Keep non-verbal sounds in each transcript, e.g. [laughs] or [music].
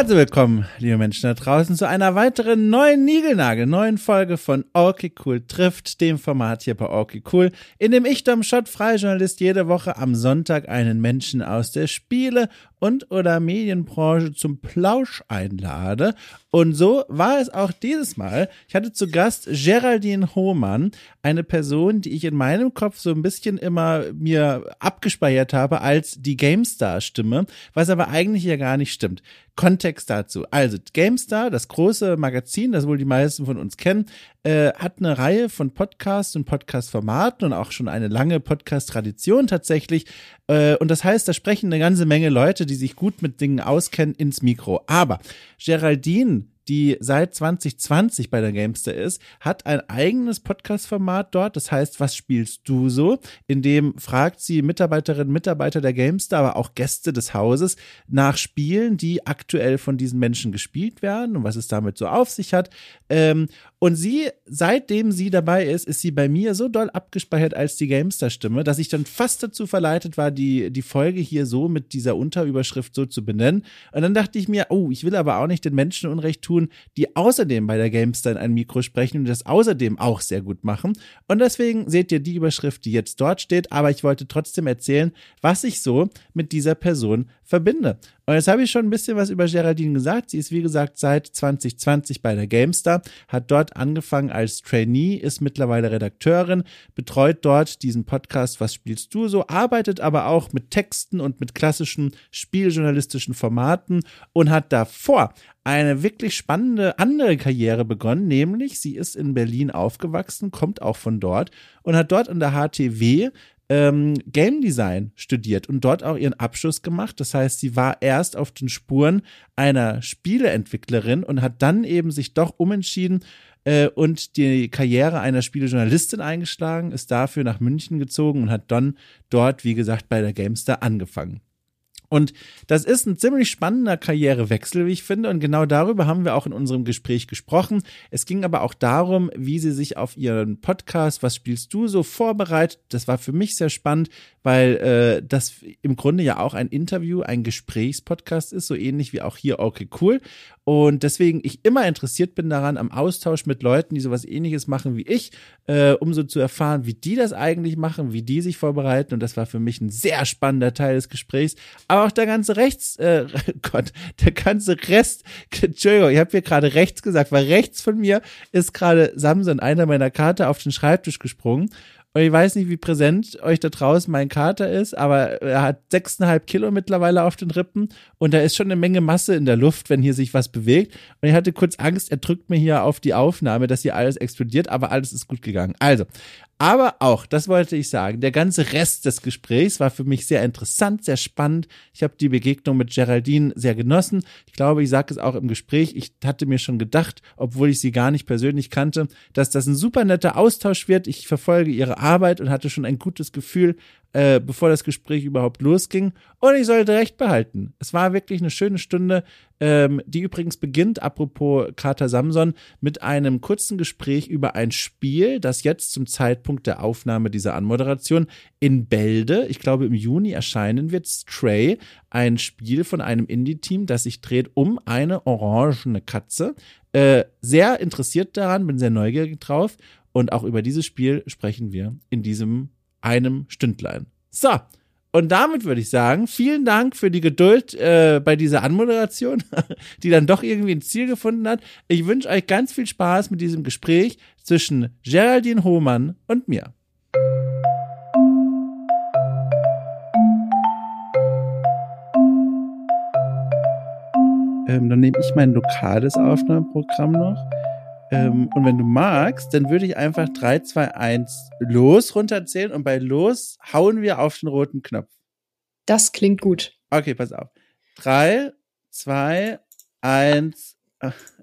Herzlich willkommen, liebe Menschen da draußen, zu einer weiteren neuen Nigelnagel, neuen Folge von Okay Cool trifft, dem Format hier bei Okay Cool, in dem ich, Dom Schott, Freijournalist, jede Woche am Sonntag einen Menschen aus der Spiele- und oder Medienbranche zum Plausch einlade. Und so war es auch dieses Mal. Ich hatte zu Gast Geraldine Hohmann, eine Person, die ich in meinem Kopf so ein bisschen immer mir abgespeichert habe als die GameStar-Stimme, was aber eigentlich ja gar nicht stimmt. Kontext dazu. Also GameStar, das große Magazin, das wohl die meisten von uns kennen, äh, hat eine Reihe von Podcasts und Podcast-Formaten und auch schon eine lange Podcast-Tradition tatsächlich. Äh, und das heißt, da sprechen eine ganze Menge Leute, die sich gut mit Dingen auskennen, ins Mikro. Aber Geraldine die seit 2020 bei der Gamester ist, hat ein eigenes Podcast-Format dort. Das heißt, was spielst du so? In dem fragt sie Mitarbeiterinnen und Mitarbeiter der Gamester, aber auch Gäste des Hauses nach Spielen, die aktuell von diesen Menschen gespielt werden und was es damit so auf sich hat. Ähm, und sie, seitdem sie dabei ist, ist sie bei mir so doll abgespeichert als die Gamester-Stimme, dass ich dann fast dazu verleitet war, die, die Folge hier so mit dieser Unterüberschrift so zu benennen. Und dann dachte ich mir, oh, ich will aber auch nicht den Menschen Unrecht tun, die außerdem bei der Gamester in ein Mikro sprechen und das außerdem auch sehr gut machen. Und deswegen seht ihr die Überschrift, die jetzt dort steht. Aber ich wollte trotzdem erzählen, was ich so mit dieser Person verbinde. Und jetzt habe ich schon ein bisschen was über Geraldine gesagt. Sie ist, wie gesagt, seit 2020 bei der GameStar, hat dort angefangen als Trainee, ist mittlerweile Redakteurin, betreut dort diesen Podcast Was spielst du so, arbeitet aber auch mit Texten und mit klassischen spieljournalistischen Formaten und hat davor eine wirklich spannende andere Karriere begonnen, nämlich sie ist in Berlin aufgewachsen, kommt auch von dort und hat dort an der HTW ähm, Game Design studiert und dort auch ihren Abschluss gemacht. Das heißt, sie war erst auf den Spuren einer Spieleentwicklerin und hat dann eben sich doch umentschieden äh, und die Karriere einer Spielejournalistin eingeschlagen, ist dafür nach München gezogen und hat dann dort, wie gesagt, bei der GameStar angefangen. Und das ist ein ziemlich spannender Karrierewechsel, wie ich finde. Und genau darüber haben wir auch in unserem Gespräch gesprochen. Es ging aber auch darum, wie sie sich auf ihren Podcast, was spielst du so, vorbereitet. Das war für mich sehr spannend, weil äh, das im Grunde ja auch ein Interview, ein Gesprächspodcast ist, so ähnlich wie auch hier Okay Cool. Und deswegen ich immer interessiert bin daran, am Austausch mit Leuten, die sowas ähnliches machen wie ich, äh, um so zu erfahren, wie die das eigentlich machen, wie die sich vorbereiten. Und das war für mich ein sehr spannender Teil des Gesprächs. Aber auch der ganze Rechts, äh, [laughs] Gott, der ganze Rest, Entschuldigung, ich habe hier gerade rechts gesagt, weil rechts von mir ist gerade Samson, einer meiner Karte, auf den Schreibtisch gesprungen. Und ich weiß nicht, wie präsent euch da draußen mein Kater ist, aber er hat sechseinhalb Kilo mittlerweile auf den Rippen und da ist schon eine Menge Masse in der Luft, wenn hier sich was bewegt. Und ich hatte kurz Angst, er drückt mir hier auf die Aufnahme, dass hier alles explodiert, aber alles ist gut gegangen. Also, aber auch, das wollte ich sagen, der ganze Rest des Gesprächs war für mich sehr interessant, sehr spannend. Ich habe die Begegnung mit Geraldine sehr genossen. Ich glaube, ich sage es auch im Gespräch. Ich hatte mir schon gedacht, obwohl ich sie gar nicht persönlich kannte, dass das ein super netter Austausch wird. Ich verfolge ihre Arbeit und hatte schon ein gutes Gefühl, äh, bevor das Gespräch überhaupt losging. Und ich sollte recht behalten. Es war wirklich eine schöne Stunde, ähm, die übrigens beginnt, apropos Kater Samson, mit einem kurzen Gespräch über ein Spiel, das jetzt zum Zeitpunkt der Aufnahme dieser Anmoderation in Bälde, ich glaube im Juni erscheinen wird, Stray, ein Spiel von einem Indie-Team, das sich dreht um eine orangene Katze. Äh, sehr interessiert daran, bin sehr neugierig drauf. Und auch über dieses Spiel sprechen wir in diesem einem Stündlein. So, und damit würde ich sagen, vielen Dank für die Geduld äh, bei dieser Anmoderation, [laughs] die dann doch irgendwie ein Ziel gefunden hat. Ich wünsche euch ganz viel Spaß mit diesem Gespräch zwischen Geraldine Hohmann und mir. Ähm, dann nehme ich mein lokales Aufnahmeprogramm noch. Ähm, und wenn du magst, dann würde ich einfach 3, 2, 1 los runterzählen und bei los hauen wir auf den roten Knopf. Das klingt gut. Okay, pass auf. 3, 2, 1.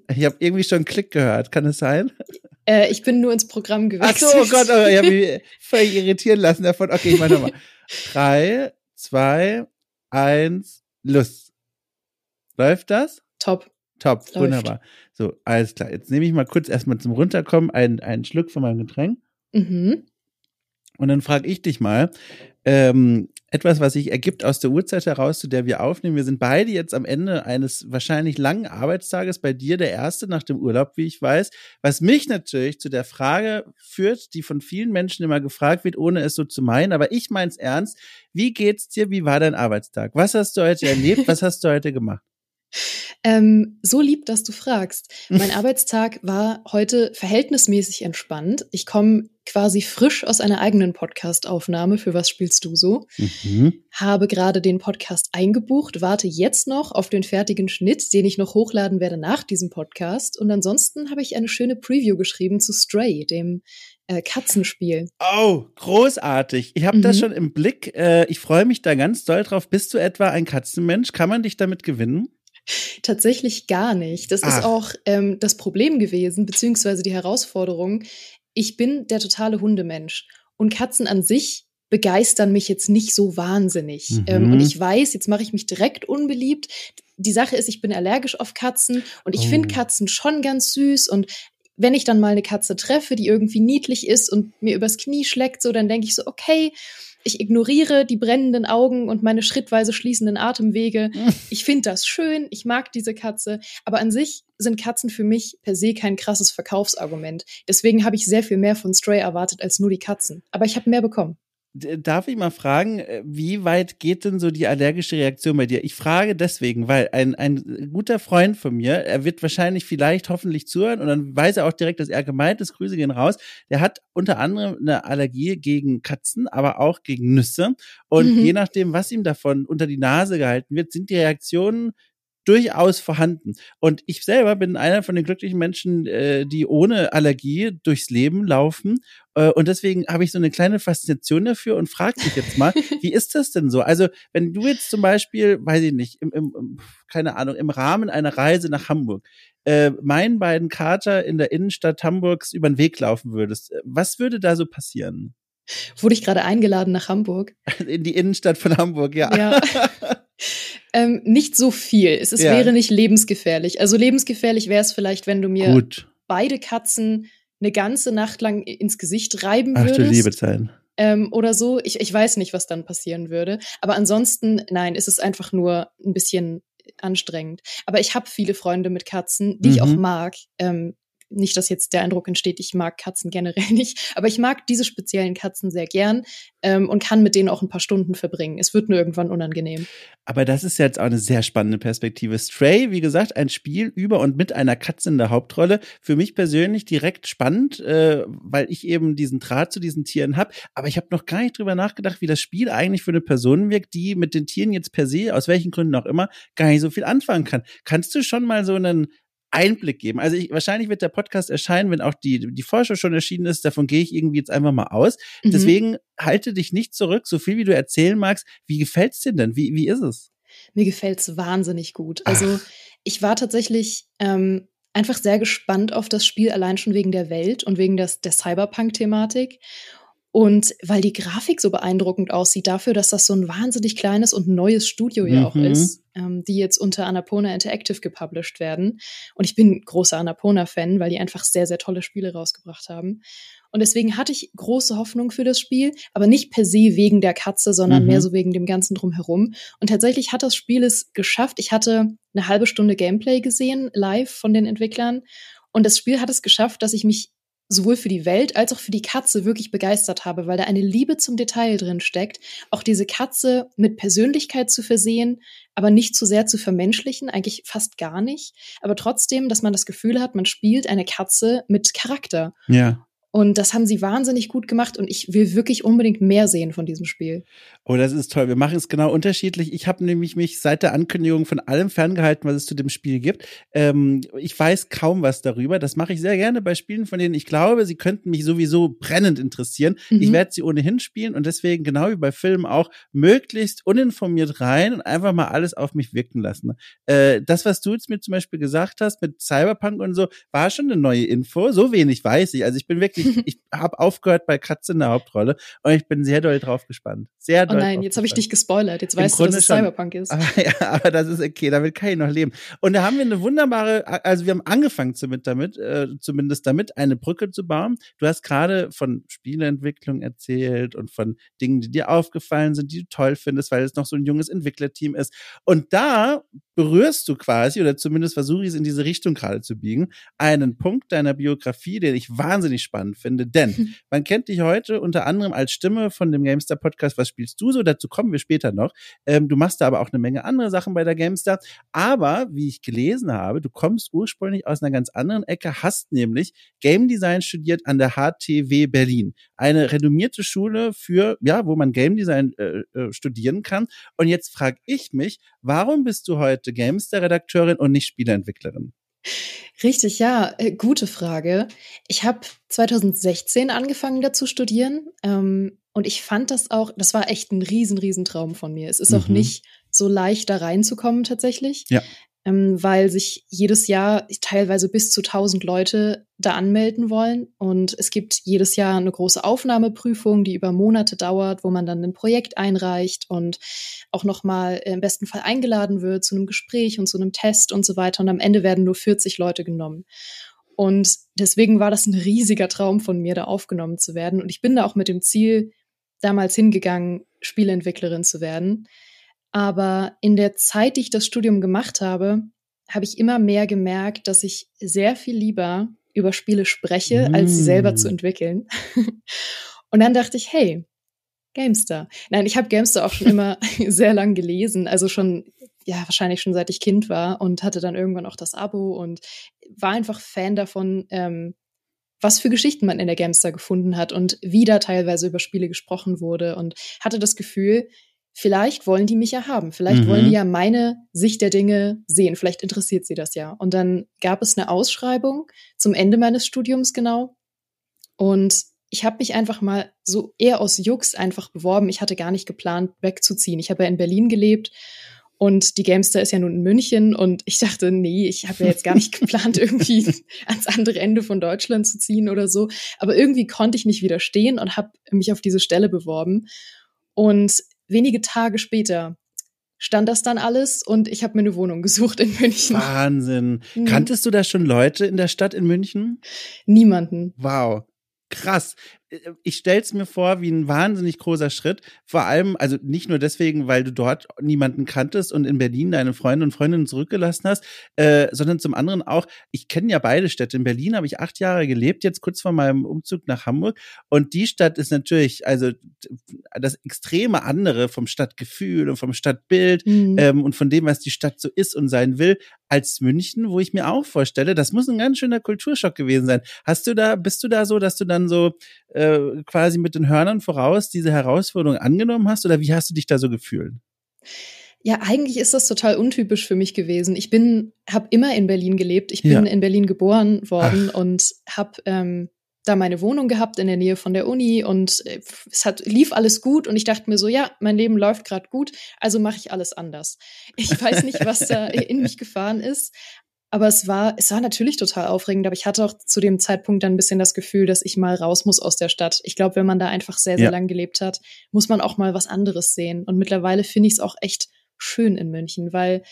Ich habe irgendwie schon einen Klick gehört. Kann es sein? Äh, ich bin nur ins Programm gewechselt. Ach so, oh Gott, oh, ich habe mich [laughs] völlig irritieren lassen davon. Okay, ich mache nochmal. 3, 2, 1, los. Läuft das? Top. Top, Läuft. wunderbar. So, alles klar. Jetzt nehme ich mal kurz erstmal zum Runterkommen einen, einen Schluck von meinem Getränk. Mhm. Und dann frage ich dich mal, ähm, etwas, was sich ergibt aus der Uhrzeit heraus, zu der wir aufnehmen. Wir sind beide jetzt am Ende eines wahrscheinlich langen Arbeitstages, bei dir der erste nach dem Urlaub, wie ich weiß, was mich natürlich zu der Frage führt, die von vielen Menschen immer gefragt wird, ohne es so zu meinen, aber ich mein's ernst. Wie geht's dir? Wie war dein Arbeitstag? Was hast du heute erlebt? [laughs] Was hast du heute gemacht? Ähm, so lieb, dass du fragst. Mein [laughs] Arbeitstag war heute verhältnismäßig entspannt. Ich komme quasi frisch aus einer eigenen Podcast-Aufnahme für Was spielst du so? Mhm. Habe gerade den Podcast eingebucht, warte jetzt noch auf den fertigen Schnitt, den ich noch hochladen werde nach diesem Podcast. Und ansonsten habe ich eine schöne Preview geschrieben zu Stray, dem äh, Katzenspiel. Oh, großartig. Ich habe mhm. das schon im Blick. Äh, ich freue mich da ganz doll drauf. Bist du etwa ein Katzenmensch? Kann man dich damit gewinnen? [laughs] Tatsächlich gar nicht. Das Ach. ist auch ähm, das Problem gewesen, beziehungsweise die Herausforderung. Ich bin der totale Hundemensch und Katzen an sich begeistern mich jetzt nicht so wahnsinnig. Mhm. Ähm, und ich weiß, jetzt mache ich mich direkt unbeliebt. Die Sache ist, ich bin allergisch auf Katzen und ich oh. finde Katzen schon ganz süß und wenn ich dann mal eine Katze treffe, die irgendwie niedlich ist und mir übers Knie schlägt, so, dann denke ich so, okay, ich ignoriere die brennenden Augen und meine schrittweise schließenden Atemwege. [laughs] Ich finde das schön, ich mag diese Katze, aber an sich sind Katzen für mich per se kein krasses Verkaufsargument. Deswegen habe ich sehr viel mehr von Stray erwartet als nur die Katzen. Aber ich habe mehr bekommen. Darf ich mal fragen, äh, wie weit geht denn so die allergische Reaktion bei dir? Ich frage deswegen, weil ein, ein guter Freund von mir, er wird wahrscheinlich vielleicht hoffentlich zuhören und dann weiß er auch direkt, dass er gemeint ist, Grüße gehen raus. Der hat unter anderem eine Allergie gegen Katzen, aber auch gegen Nüsse. Und mhm. je nachdem, was ihm davon unter die Nase gehalten wird, sind die Reaktionen durchaus vorhanden. Und ich selber bin einer von den glücklichen Menschen, äh, die ohne Allergie durchs Leben laufen. Äh, und deswegen habe ich so eine kleine Faszination dafür und frage dich jetzt mal, [laughs] wie ist das denn so? Also, wenn du jetzt zum Beispiel, weiß ich nicht, im, im, keine Ahnung, im Rahmen einer Reise nach Hamburg äh, meinen beiden Kater in der Innenstadt Hamburgs über den Weg laufen würdest, äh, was würde da so passieren? Wurde ich gerade eingeladen nach Hamburg? [laughs] In die Innenstadt von Hamburg, ja. Ja. [laughs] ähm, nicht so viel. Es, es ja. wäre nicht lebensgefährlich. Also lebensgefährlich wäre es vielleicht, wenn du mir Gut. beide Katzen eine ganze Nacht lang ins Gesicht reiben Ach, würdest. Ach du liebe Zeit. Ähm, oder so. Ich, ich weiß nicht, was dann passieren würde. Aber ansonsten, nein, ist es einfach nur ein bisschen anstrengend. Aber ich habe viele Freunde mit Katzen, die mhm. ich auch mhm. mag. Ähm, nicht, dass jetzt der Eindruck entsteht, ich mag Katzen generell [laughs] nicht, aber ich mag diese speziellen Katzen sehr gern ähm, und kann mit denen auch ein paar Stunden verbringen. Es wird nur irgendwann unangenehm. Aber das ist jetzt auch eine sehr spannende Perspektive. Stray, wie gesagt, ein Spiel über und mit einer Katze in der Hauptrolle. Für mich persönlich direkt spannend, äh, weil ich eben diesen Draht zu diesen Tieren habe. Aber ich habe noch gar nicht drüber nachgedacht, wie das Spiel eigentlich für eine Person wirkt, die mit den Tieren jetzt per se, aus welchen Gründen auch immer, gar nicht so viel anfangen kann. Kannst du schon mal so einen Einblick geben. Also ich, wahrscheinlich wird der Podcast erscheinen, wenn auch die, die Vorschau schon erschienen ist. Davon gehe ich irgendwie jetzt einfach mal aus. Mhm. Deswegen halte dich nicht zurück, so viel wie du erzählen magst. Wie gefällt's dir denn? Wie, wie ist es? Mir gefällt's wahnsinnig gut. Also Ach. ich war tatsächlich ähm, einfach sehr gespannt auf das Spiel, allein schon wegen der Welt und wegen des, der Cyberpunk-Thematik. Und weil die Grafik so beeindruckend aussieht, dafür, dass das so ein wahnsinnig kleines und neues Studio ja mhm. auch ist, ähm, die jetzt unter Annapurna Interactive gepublished werden. Und ich bin großer Annapurna-Fan, weil die einfach sehr, sehr tolle Spiele rausgebracht haben. Und deswegen hatte ich große Hoffnung für das Spiel, aber nicht per se wegen der Katze, sondern mhm. mehr so wegen dem Ganzen drumherum. Und tatsächlich hat das Spiel es geschafft. Ich hatte eine halbe Stunde Gameplay gesehen, live von den Entwicklern. Und das Spiel hat es geschafft, dass ich mich sowohl für die Welt als auch für die Katze wirklich begeistert habe, weil da eine Liebe zum Detail drin steckt, auch diese Katze mit Persönlichkeit zu versehen, aber nicht zu sehr zu vermenschlichen, eigentlich fast gar nicht, aber trotzdem, dass man das Gefühl hat, man spielt eine Katze mit Charakter. Ja. Und das haben sie wahnsinnig gut gemacht und ich will wirklich unbedingt mehr sehen von diesem Spiel. Oh, das ist toll. Wir machen es genau unterschiedlich. Ich habe nämlich mich seit der Ankündigung von allem ferngehalten, was es zu dem Spiel gibt. Ähm, ich weiß kaum was darüber. Das mache ich sehr gerne bei Spielen, von denen ich glaube, sie könnten mich sowieso brennend interessieren. Mhm. Ich werde sie ohnehin spielen und deswegen, genau wie bei Filmen auch, möglichst uninformiert rein und einfach mal alles auf mich wirken lassen. Äh, das, was du jetzt mir zum Beispiel gesagt hast mit Cyberpunk und so, war schon eine neue Info. So wenig weiß ich. Also ich bin wirklich ich, ich habe aufgehört bei Katze in der Hauptrolle und ich bin sehr doll drauf gespannt. Sehr doll. Oh nein, jetzt habe ich dich gespoilert. Jetzt Im weißt Grunde du, dass es Cyberpunk ist. Aber, [laughs] ja, aber das ist okay, damit kann ich noch leben. Und da haben wir eine wunderbare, also wir haben angefangen zumindest damit, äh, zumindest damit, eine Brücke zu bauen. Du hast gerade von Spieleentwicklung erzählt und von Dingen, die dir aufgefallen sind, die du toll findest, weil es noch so ein junges Entwicklerteam ist. Und da berührst du quasi, oder zumindest versuche ich es in diese Richtung gerade zu biegen, einen Punkt deiner Biografie, den ich wahnsinnig spannend finde. Denn man kennt dich heute unter anderem als Stimme von dem GameStar Podcast. Was spielst du so? Dazu kommen wir später noch. Ähm, du machst da aber auch eine Menge andere Sachen bei der GameStar. Aber wie ich gelesen habe, du kommst ursprünglich aus einer ganz anderen Ecke, hast nämlich Game Design studiert an der HTW Berlin. Eine renommierte Schule für, ja, wo man Game Design äh, äh, studieren kann. Und jetzt frage ich mich, warum bist du heute GameStar-Redakteurin und nicht Spieleentwicklerin? Richtig, ja, äh, gute Frage. Ich habe 2016 angefangen, da zu studieren. Ähm, und ich fand das auch, das war echt ein riesen, riesen Traum von mir. Es ist mhm. auch nicht so leicht, da reinzukommen tatsächlich. Ja ähm, weil sich jedes Jahr teilweise bis zu 1000 Leute da anmelden wollen. Und es gibt jedes Jahr eine große Aufnahmeprüfung, die über Monate dauert, wo man dann ein Projekt einreicht und auch nochmal im besten Fall eingeladen wird zu einem Gespräch und zu einem Test und so weiter. Und am Ende werden nur 40 Leute genommen. Und deswegen war das ein riesiger Traum von mir, da aufgenommen zu werden. Und ich bin da auch mit dem Ziel damals hingegangen, Spieleentwicklerin zu werden. Aber in der Zeit, die ich das Studium gemacht habe, habe ich immer mehr gemerkt, dass ich sehr viel lieber über Spiele spreche, mm. als sie selber zu mm. entwickeln. [laughs] Und dann dachte ich, hey, Gamestar. Nein, ich habe Gamestar auch schon [laughs] immer [laughs] sehr lang gelesen, also schon, ja, wahrscheinlich schon seit ich Kind war und hatte dann irgendwann auch das Abo und war einfach Fan davon, ähm, was für Geschichten man in der Gamestar gefunden hat und wie da teilweise über Spiele gesprochen wurde und hatte das Gefühl, vielleicht wollen die mich ja haben. Vielleicht mhm. wollen die ja meine Sicht der Dinge sehen. Vielleicht interessiert sie das ja. Und dann gab es eine Ausschreibung zum Ende meines Studiums genau. Und ich habe mich einfach mal so eher aus Jux einfach beworben. Ich hatte gar nicht geplant, wegzuziehen. Ich habe ja in Berlin gelebt und die Gamester ist ja nun in München und ich dachte, nee, ich habe ja jetzt gar nicht [laughs] geplant, irgendwie ans andere Ende von Deutschland zu ziehen oder so. Aber irgendwie konnte ich nicht widerstehen und habe mich auf diese Stelle beworben. Und wenige Tage später stand das dann alles und ich habe mir eine Wohnung gesucht in München. Wahnsinn. Mhm. Kanntest du da schon Leute in der Stadt in München? Niemanden. Wow. Krass ich stell's mir vor wie ein wahnsinnig großer Schritt. Vor allem, also nicht nur deswegen, weil du dort niemanden kanntest und in Berlin deine Freunde und Freundinnen zurückgelassen hast, äh, sondern zum anderen auch, ich kenne ja beide Städte. In Berlin habe ich acht Jahre gelebt, jetzt kurz vor meinem Umzug nach Hamburg. Und die Stadt ist natürlich, also das extreme andere vom Stadtgefühl und vom Stadtbild mhm. ähm, und von dem, was die Stadt so ist und sein will, als München, wo ich mir auch vorstelle, das muss ein ganz schöner Kulturschock gewesen sein. Hast du da, bist du da so, dass du dann so äh, quasi mit den Hörnern voraus diese Herausforderung angenommen hast oder wie hast du dich da so gefühlt? Ja, eigentlich ist das total untypisch für mich gewesen. Ich bin, habe immer in Berlin gelebt. Ich bin ja. in Berlin geboren worden Ach. und habe ähm, da meine Wohnung gehabt in der Nähe von der Uni und äh, es hat lief alles gut und ich dachte mir so, ja, mein Leben läuft gerade gut, also mache ich alles anders. Ich weiß nicht, was da [laughs] in mich gefahren ist, aber es war, es war natürlich total aufregend, aber ich hatte auch zu dem Zeitpunkt dann ein bisschen das Gefühl, dass ich mal raus muss aus der Stadt. Ich glaube, wenn man da einfach sehr, sehr ja. lang gelebt hat, muss man auch mal was anderes sehen. Und mittlerweile finde ich es auch echt schön in München, weil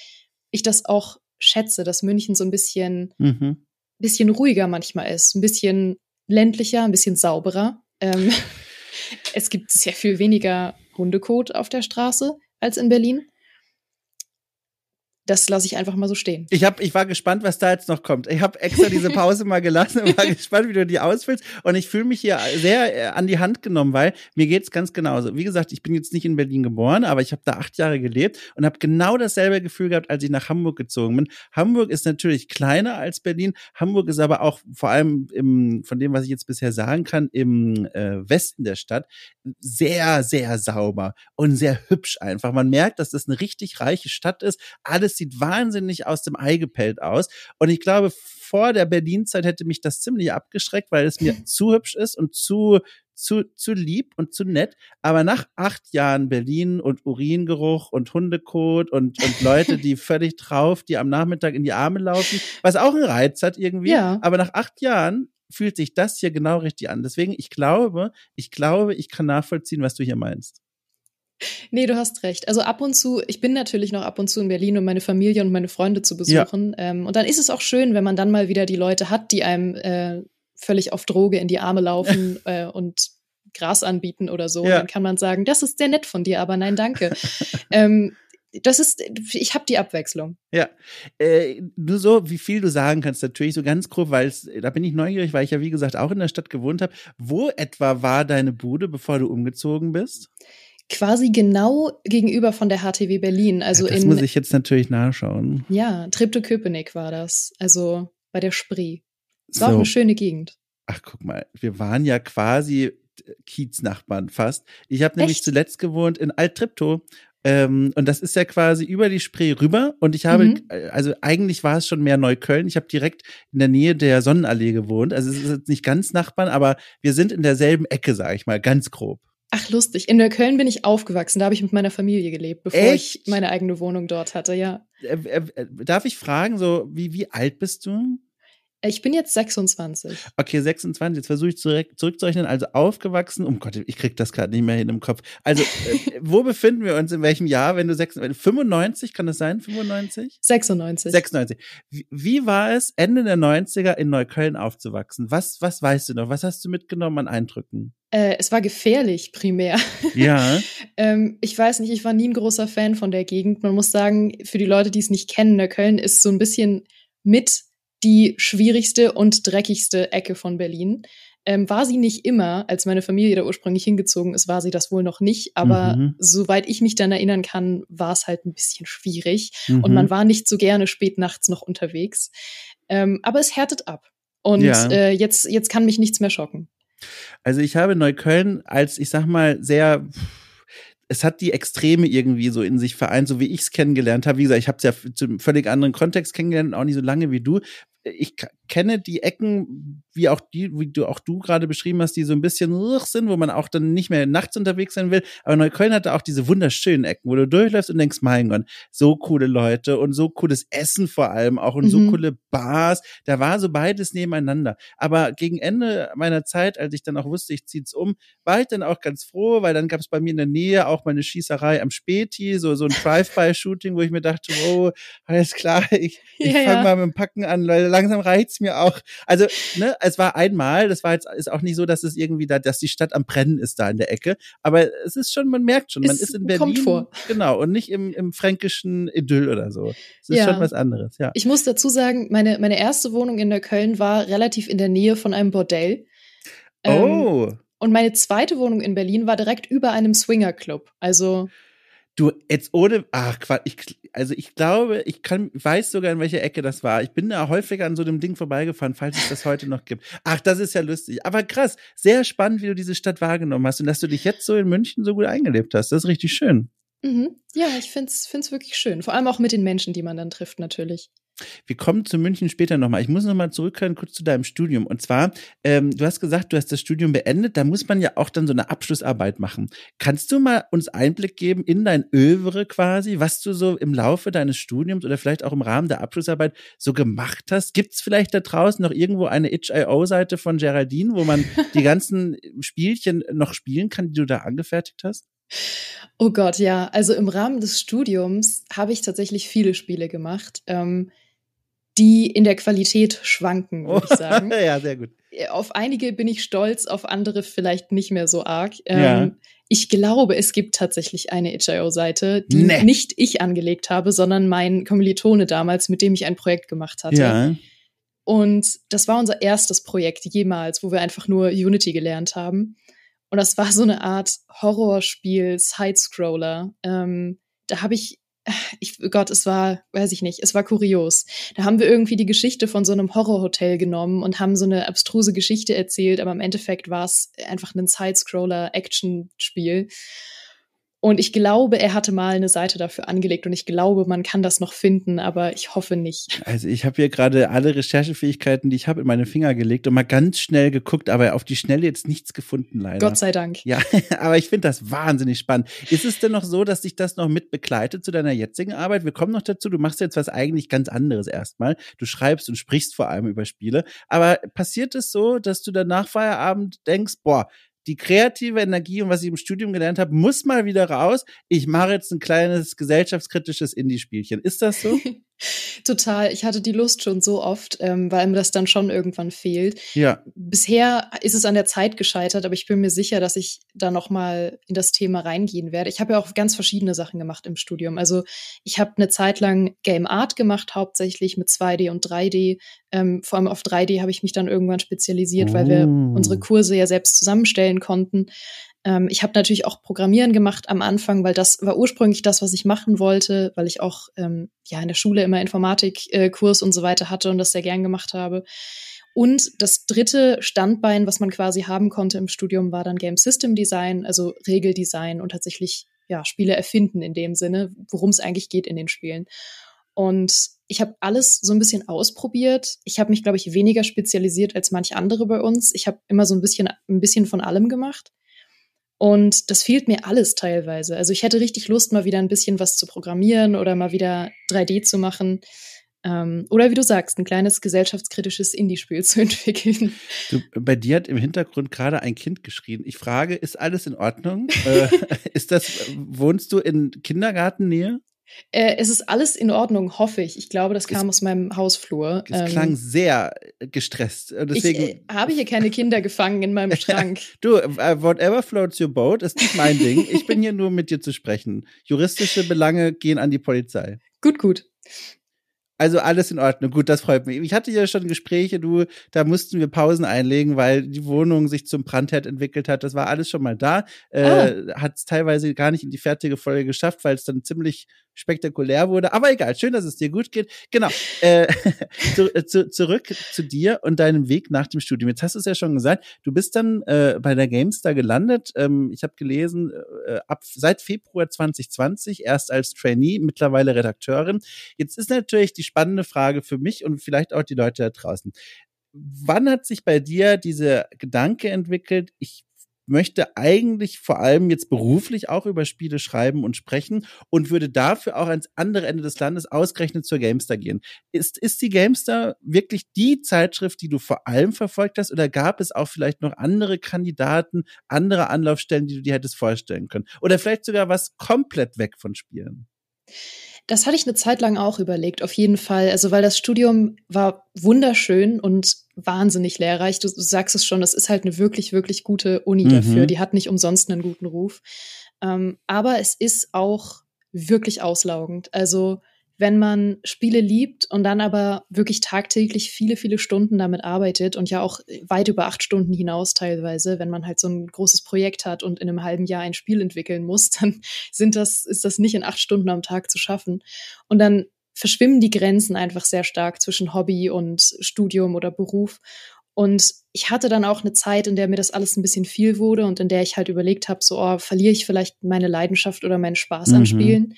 ich das auch schätze, dass München so ein bisschen, mhm. bisschen ruhiger manchmal ist, ein bisschen ländlicher, ein bisschen sauberer. Ähm, [laughs] es gibt sehr viel weniger Hundekot auf der Straße als in Berlin das lasse ich einfach mal so stehen. Ich, hab, ich war gespannt, was da jetzt noch kommt. Ich habe extra diese Pause mal gelassen und war [laughs] gespannt, wie du die ausfüllst. Und ich fühle mich hier sehr äh, an die Hand genommen, weil mir geht's ganz genauso. Wie gesagt, ich bin jetzt nicht in Berlin geboren, aber ich habe da acht Jahre gelebt und habe genau dasselbe Gefühl gehabt, als ich nach Hamburg gezogen bin. Hamburg ist natürlich kleiner als Berlin. Hamburg ist aber auch vor allem im, von dem, was ich jetzt bisher sagen kann, im äh, Westen der Stadt sehr, sehr sauber und sehr hübsch einfach. Man merkt, dass das eine richtig reiche Stadt ist. Alles sieht wahnsinnig aus dem Ei gepellt aus. Und ich glaube, vor der Berlin-Zeit hätte mich das ziemlich abgeschreckt, weil es mir [laughs] zu hübsch ist und zu, zu, zu lieb und zu nett. Aber nach acht Jahren Berlin und Uringeruch und Hundekot und, und Leute, [laughs] die völlig drauf, die am Nachmittag in die Arme laufen, was auch einen Reiz hat irgendwie. Ja. Aber nach acht Jahren fühlt sich das hier genau richtig an. Deswegen, ich glaube, ich glaube, ich kann nachvollziehen, was du hier meinst. Nee, du hast recht. Also ab und zu, ich bin natürlich noch ab und zu in Berlin, um meine Familie und meine Freunde zu besuchen. Ja. Ähm, und dann ist es auch schön, wenn man dann mal wieder die Leute hat, die einem äh, völlig auf Droge in die Arme laufen [laughs] äh, und Gras anbieten oder so. Ja. Dann kann man sagen, das ist sehr nett von dir, aber nein, danke. [laughs] ähm, das ist, ich habe die Abwechslung. Ja, äh, nur so, wie viel du sagen kannst, natürlich so ganz grob, weil da bin ich neugierig, weil ich ja wie gesagt auch in der Stadt gewohnt habe. Wo etwa war deine Bude, bevor du umgezogen bist? Quasi genau gegenüber von der HTW Berlin. Also das in, muss ich jetzt natürlich nachschauen. Ja, Treptow-Köpenick war das. Also bei der Spree. Es war so. auch eine schöne Gegend. Ach, guck mal, wir waren ja quasi Kieznachbarn fast. Ich habe nämlich Echt? zuletzt gewohnt in Alt-Treptow. Ähm, und das ist ja quasi über die Spree rüber. Und ich habe, mhm. also eigentlich war es schon mehr Neukölln. Ich habe direkt in der Nähe der Sonnenallee gewohnt. Also es ist jetzt nicht ganz Nachbarn, aber wir sind in derselben Ecke, sage ich mal, ganz grob. Ach, lustig. In Neukölln bin ich aufgewachsen. Da habe ich mit meiner Familie gelebt, bevor Echt? ich meine eigene Wohnung dort hatte, ja. Äh, äh, äh, darf ich fragen, so, wie, wie alt bist du? Ich bin jetzt 26. Okay, 26. Jetzt versuche ich zurück, zurückzurechnen. Also aufgewachsen. Um Gott, ich krieg das gerade nicht mehr hin im Kopf. Also, äh, wo befinden wir uns? In welchem Jahr, wenn du 96, 95, kann das sein? 95? 96. 96. Wie, wie war es, Ende der 90er in Neukölln aufzuwachsen? Was, was weißt du noch? Was hast du mitgenommen an Eindrücken? Äh, es war gefährlich primär. Ja. [laughs] ähm, ich weiß nicht, ich war nie ein großer Fan von der Gegend. Man muss sagen, für die Leute, die es nicht kennen, Neukölln ist so ein bisschen mit die schwierigste und dreckigste Ecke von Berlin. Ähm, war sie nicht immer, als meine Familie da ursprünglich hingezogen ist, war sie das wohl noch nicht. Aber mhm. soweit ich mich dann erinnern kann, war es halt ein bisschen schwierig. Mhm. Und man war nicht so gerne spät nachts noch unterwegs. Ähm, aber es härtet ab. Und ja. äh, jetzt, jetzt kann mich nichts mehr schocken. Also ich habe Neukölln als, ich sag mal, sehr es hat die Extreme irgendwie so in sich vereint, so wie ich es kennengelernt habe. Wie gesagt, ich habe es ja zu einem völlig anderen Kontext kennengelernt, auch nicht so lange wie du ich kenne die Ecken, wie auch die, wie du auch du gerade beschrieben hast, die so ein bisschen sind, wo man auch dann nicht mehr nachts unterwegs sein will. Aber Neukölln hatte auch diese wunderschönen Ecken, wo du durchläufst und denkst, mein Gott, so coole Leute und so cooles Essen vor allem auch und mhm. so coole Bars. Da war so beides nebeneinander. Aber gegen Ende meiner Zeit, als ich dann auch wusste, ich zieh's um, war ich dann auch ganz froh, weil dann gab es bei mir in der Nähe auch mal eine Schießerei am Späti, so so ein [laughs] Drive-by-Shooting, wo ich mir dachte, oh, alles klar, ich, ich ja, fange ja. mal mit dem Packen an, weil langsam reicht's mir auch. Also, ne, es war einmal, das war jetzt ist auch nicht so, dass es irgendwie da, dass die Stadt am Brennen ist da in der Ecke, aber es ist schon, man merkt schon, man es ist in Berlin. Kommt vor. Genau, und nicht im, im fränkischen Idyll oder so. Es ist ja. schon was anderes, ja. Ich muss dazu sagen, meine, meine erste Wohnung in der Köln war relativ in der Nähe von einem Bordell. Ähm, oh. Und meine zweite Wohnung in Berlin war direkt über einem Swingerclub. Also Du, jetzt ohne, ach Quatsch, ich, also ich glaube, ich kann, weiß sogar, in welcher Ecke das war. Ich bin da häufiger an so einem Ding vorbeigefahren, falls es das heute noch gibt. Ach, das ist ja lustig. Aber krass, sehr spannend, wie du diese Stadt wahrgenommen hast und dass du dich jetzt so in München so gut eingelebt hast. Das ist richtig schön. Mhm. Ja, ich find's, find's wirklich schön. Vor allem auch mit den Menschen, die man dann trifft, natürlich. Wir kommen zu München später nochmal. Ich muss nochmal zurückkehren kurz zu deinem Studium. Und zwar, ähm, du hast gesagt, du hast das Studium beendet. Da muss man ja auch dann so eine Abschlussarbeit machen. Kannst du mal uns Einblick geben in dein Övre quasi, was du so im Laufe deines Studiums oder vielleicht auch im Rahmen der Abschlussarbeit so gemacht hast? Gibt es vielleicht da draußen noch irgendwo eine itch.io-Seite von Geraldine, wo man [laughs] die ganzen Spielchen noch spielen kann, die du da angefertigt hast? Oh Gott, ja. Also im Rahmen des Studiums habe ich tatsächlich viele Spiele gemacht. Ähm, die in der Qualität schwanken, würde ich sagen. [laughs] ja, sehr gut. Auf einige bin ich stolz, auf andere vielleicht nicht mehr so arg. Ähm, ja. Ich glaube, es gibt tatsächlich eine itch.io-Seite, die nee. nicht ich angelegt habe, sondern mein Kommilitone damals, mit dem ich ein Projekt gemacht hatte. Ja. Und das war unser erstes Projekt jemals, wo wir einfach nur Unity gelernt haben. Und das war so eine Art Horrorspiel, Sidescroller. Ähm, da habe ich ich, Gott, es war, weiß ich nicht, es war kurios. Da haben wir irgendwie die Geschichte von so einem Horrorhotel genommen und haben so eine abstruse Geschichte erzählt, aber im Endeffekt war es einfach ein Sidescroller-Action-Spiel. Und ich glaube, er hatte mal eine Seite dafür angelegt und ich glaube, man kann das noch finden, aber ich hoffe nicht. Also ich habe hier gerade alle Recherchefähigkeiten, die ich habe, in meine Finger gelegt und mal ganz schnell geguckt, aber auf die Schnelle jetzt nichts gefunden leider. Gott sei Dank. Ja, [laughs] aber ich finde das wahnsinnig spannend. Ist es denn noch so, dass dich das noch mit begleitet zu deiner jetzigen Arbeit? Wir kommen noch dazu, du machst jetzt was eigentlich ganz anderes erstmal. Du schreibst und sprichst vor allem über Spiele. Aber passiert es so, dass du dann nach Feierabend denkst, boah, die kreative Energie und was ich im Studium gelernt habe, muss mal wieder raus. Ich mache jetzt ein kleines gesellschaftskritisches Indie-Spielchen. Ist das so? [laughs] Total. Ich hatte die Lust schon so oft, ähm, weil mir das dann schon irgendwann fehlt. Ja. Bisher ist es an der Zeit gescheitert, aber ich bin mir sicher, dass ich da noch mal in das Thema reingehen werde. Ich habe ja auch ganz verschiedene Sachen gemacht im Studium. Also ich habe eine Zeit lang Game Art gemacht, hauptsächlich mit 2D und 3D. Ähm, vor allem auf 3D habe ich mich dann irgendwann spezialisiert, oh. weil wir oh. unsere Kurse ja selbst zusammenstellen konnten. Ähm, ich habe natürlich auch Programmieren gemacht am Anfang, weil das war ursprünglich das, was ich machen wollte, weil ich auch ähm, ja in der Schule immer Informatikkurs äh, und so weiter hatte und das sehr gern gemacht habe. Und das dritte Standbein, was man quasi haben konnte im Studium, war dann Game System Design, also Regeldesign und tatsächlich ja Spiele erfinden in dem Sinne, worum es eigentlich geht in den Spielen. Und ich habe alles so ein bisschen ausprobiert. Ich habe mich, glaube ich, weniger spezialisiert als manch andere bei uns. Ich habe immer so ein bisschen, ein bisschen von allem gemacht. Und das fehlt mir alles teilweise. Also ich hätte richtig Lust, mal wieder ein bisschen was zu programmieren oder mal wieder 3D zu machen. Ähm, oder wie du sagst, ein kleines gesellschaftskritisches Indie-Spiel [laughs] zu entwickeln. Du, bei dir hat im Hintergrund gerade ein Kind geschrien. Ich frage, ist alles in Ordnung? [laughs] äh, [laughs] ist das, wohnst du in Kindergartennähe? Äh, es ist alles in Ordnung, hoffe ich. Ich glaube, das kam es, aus meinem Hausflur. Es ähm, klang sehr äh, gestresst. Äh, deswegen ich äh, habe hier keine Kinder gefangen in meinem [laughs] Schrank. du, uh, whatever floats your boat, ist nicht mein Ding. Ich bin hier nur mit dir zu sprechen. Juristische Belange gehen an die Polizei. Gut, gut. Also alles in Ordnung. Gut, das freut mich. Ich hatte ja schon Gespräche, du, da mussten wir Pausen einlegen, weil die Wohnung sich zum Brandherd entwickelt hat. Das war alles schon mal da. Äh, ah. Hat es teilweise gar nicht in die fertige Folge geschafft, weil es dann ziemlich spektakulär wurde. Aber egal, schön, dass es dir gut geht. Genau. Äh, [laughs] zu, äh, zu, zurück zu dir und deinem Weg nach dem Studium. Jetzt hast du es ja schon gesagt, du bist dann äh, bei der GameStar gelandet. Ähm, ich habe gelesen, äh, ab seit Februar 2020 erst als Trainee, mittlerweile Redakteurin. Jetzt ist natürlich die spannende Frage für mich und vielleicht auch die Leute da draußen. Wann hat sich bei dir dieser Gedanke entwickelt, ich möchte eigentlich vor allem jetzt beruflich auch über Spiele schreiben und sprechen und würde dafür auch ans andere Ende des Landes ausgerechnet zur Gamestar gehen. Ist, ist die Gamestar wirklich die Zeitschrift, die du vor allem verfolgt hast oder gab es auch vielleicht noch andere Kandidaten, andere Anlaufstellen, die du dir hättest vorstellen können? Oder vielleicht sogar was komplett weg von Spielen? Das hatte ich eine Zeit lang auch überlegt, auf jeden Fall. Also, weil das Studium war wunderschön und wahnsinnig lehrreich. Du, du sagst es schon, das ist halt eine wirklich, wirklich gute Uni mhm. dafür. Die hat nicht umsonst einen guten Ruf. Ähm, aber es ist auch wirklich auslaugend. Also, wenn man Spiele liebt und dann aber wirklich tagtäglich viele, viele Stunden damit arbeitet und ja auch weit über acht Stunden hinaus teilweise, wenn man halt so ein großes Projekt hat und in einem halben Jahr ein Spiel entwickeln muss, [laughs] dann sind das, ist das nicht in acht Stunden am Tag zu schaffen. Und dann verschwimmen die Grenzen einfach sehr stark zwischen Hobby und Studium oder Beruf. Und ich hatte dann auch eine Zeit, in der mir das alles ein bisschen viel wurde und in der ich halt überlegt habe, so, oh, verliere ich vielleicht meine Leidenschaft oder meinen Spaß mhm. an Spielen?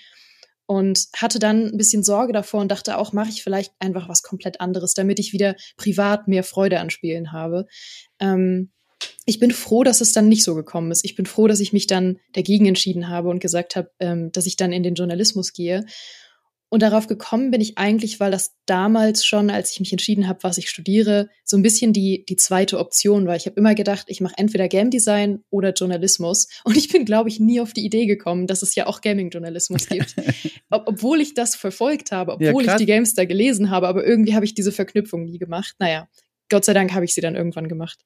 Und hatte dann ein bisschen Sorge davor und dachte auch, mache ich vielleicht einfach was komplett anderes, damit ich wieder privat mehr Freude an Spielen habe. Ähm, ich bin froh, dass es dann nicht so gekommen ist. Ich bin froh, dass ich mich dann dagegen entschieden habe und gesagt habe, ähm, dass ich dann in den Journalismus gehe. Und darauf gekommen bin ich eigentlich, weil das damals schon, als ich mich entschieden habe, was ich studiere, so ein bisschen die, die zweite Option war. Ich habe immer gedacht, ich mache entweder Game Design oder Journalismus. Und ich bin, glaube ich, nie auf die Idee gekommen, dass es ja auch Gaming-Journalismus gibt. [laughs] Ob, obwohl ich das verfolgt habe, obwohl ja, ich die Games da gelesen habe, aber irgendwie habe ich diese Verknüpfung nie gemacht. Naja, Gott sei Dank habe ich sie dann irgendwann gemacht.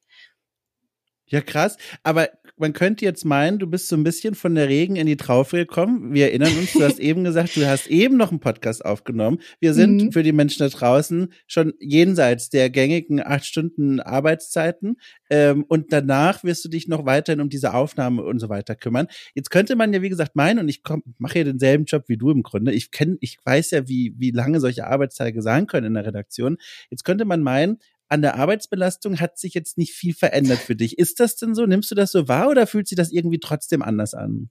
Ja, krass. Aber man könnte jetzt meinen, du bist so ein bisschen von der Regen in die Traufe gekommen. Wir erinnern uns, du hast [laughs] eben gesagt, du hast eben noch einen Podcast aufgenommen. Wir sind mhm. für die Menschen da draußen schon jenseits der gängigen acht Stunden Arbeitszeiten. Ähm, und danach wirst du dich noch weiterhin um diese Aufnahme und so weiter kümmern. Jetzt könnte man ja, wie gesagt, meinen, und ich mache ja denselben Job wie du im Grunde. Ich kenne, ich weiß ja, wie, wie lange solche Arbeitstage sein können in der Redaktion. Jetzt könnte man meinen, an der Arbeitsbelastung hat sich jetzt nicht viel verändert für dich. Ist das denn so? Nimmst du das so wahr oder fühlt sich das irgendwie trotzdem anders an?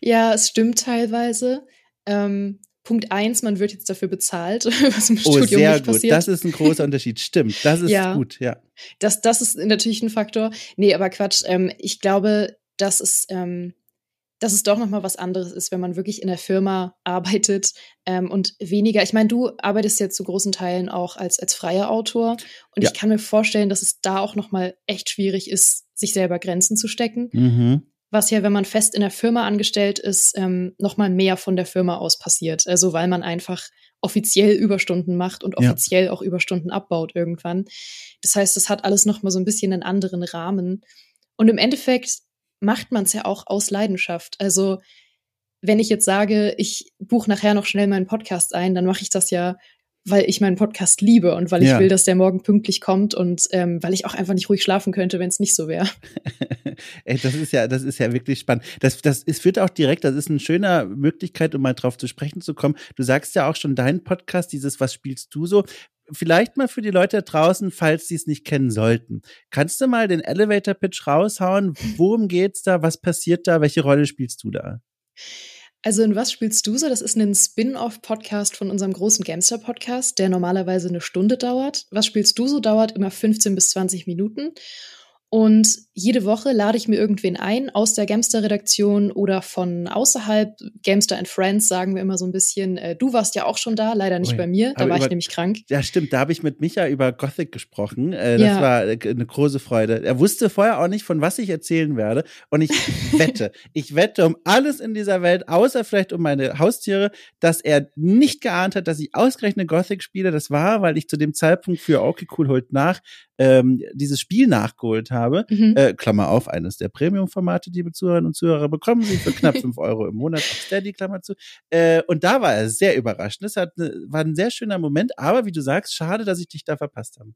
Ja, es stimmt teilweise. Ähm, Punkt eins, man wird jetzt dafür bezahlt, [laughs] was im oh, Studium sehr nicht gut. passiert. Das ist ein großer Unterschied. Stimmt, das ist ja, gut, ja. Das, das ist natürlich ein Faktor. Nee, aber Quatsch. Ähm, ich glaube, dass es, ähm, dass es doch nochmal was anderes ist, wenn man wirklich in der Firma arbeitet ähm, und weniger. Ich meine, du arbeitest jetzt zu großen Teilen auch als, als freier Autor und ja. ich kann mir vorstellen, dass es da auch nochmal echt schwierig ist, sich selber Grenzen zu stecken. Mhm was ja, wenn man fest in der Firma angestellt ist, ähm, nochmal mehr von der Firma aus passiert. Also weil man einfach offiziell Überstunden macht und offiziell ja. auch Überstunden abbaut irgendwann. Das heißt, das hat alles nochmal so ein bisschen einen anderen Rahmen. Und im Endeffekt macht man es ja auch aus Leidenschaft. Also wenn ich jetzt sage, ich buche nachher noch schnell meinen Podcast ein, dann mache ich das ja weil ich meinen Podcast liebe und weil ich ja. will, dass der morgen pünktlich kommt und ähm, weil ich auch einfach nicht ruhig schlafen könnte, wenn es nicht so wäre. [laughs] Ey, das ist ja, das ist ja wirklich spannend. Das, das ist, führt auch direkt, das ist eine schöne Möglichkeit, um mal drauf zu sprechen zu kommen. Du sagst ja auch schon deinen Podcast, dieses Was spielst du so? Vielleicht mal für die Leute da draußen, falls sie es nicht kennen sollten. Kannst du mal den Elevator Pitch raushauen? Worum geht's da? Was passiert da? Welche Rolle spielst du da? Also in was spielst du so? Das ist ein Spin-off-Podcast von unserem großen Gamester-Podcast, der normalerweise eine Stunde dauert. Was spielst du so? Dauert immer 15 bis 20 Minuten. Und jede Woche lade ich mir irgendwen ein aus der Gamester-Redaktion oder von außerhalb. Gamester and Friends sagen wir immer so ein bisschen. Äh, du warst ja auch schon da, leider nicht ja. bei mir. Da Aber war über, ich nämlich krank. Ja, stimmt. Da habe ich mit Micha über Gothic gesprochen. Äh, das ja. war äh, eine große Freude. Er wusste vorher auch nicht, von was ich erzählen werde. Und ich [laughs] wette, ich wette um alles in dieser Welt, außer vielleicht um meine Haustiere, dass er nicht geahnt hat, dass ich ausgerechnet Gothic spiele. Das war, weil ich zu dem Zeitpunkt für Okay Cool holt nach ähm, dieses Spiel nachgeholt habe. Mhm. Äh, Klammer auf, eines der Premium-Formate, liebe Zuhörerinnen und Zuhörer, bekommen Sie für knapp [laughs] fünf Euro im Monat auf Steady, Klammer zu. Äh, und da war er sehr überrascht. Das hat, ne, war ein sehr schöner Moment, aber wie du sagst, schade, dass ich dich da verpasst habe.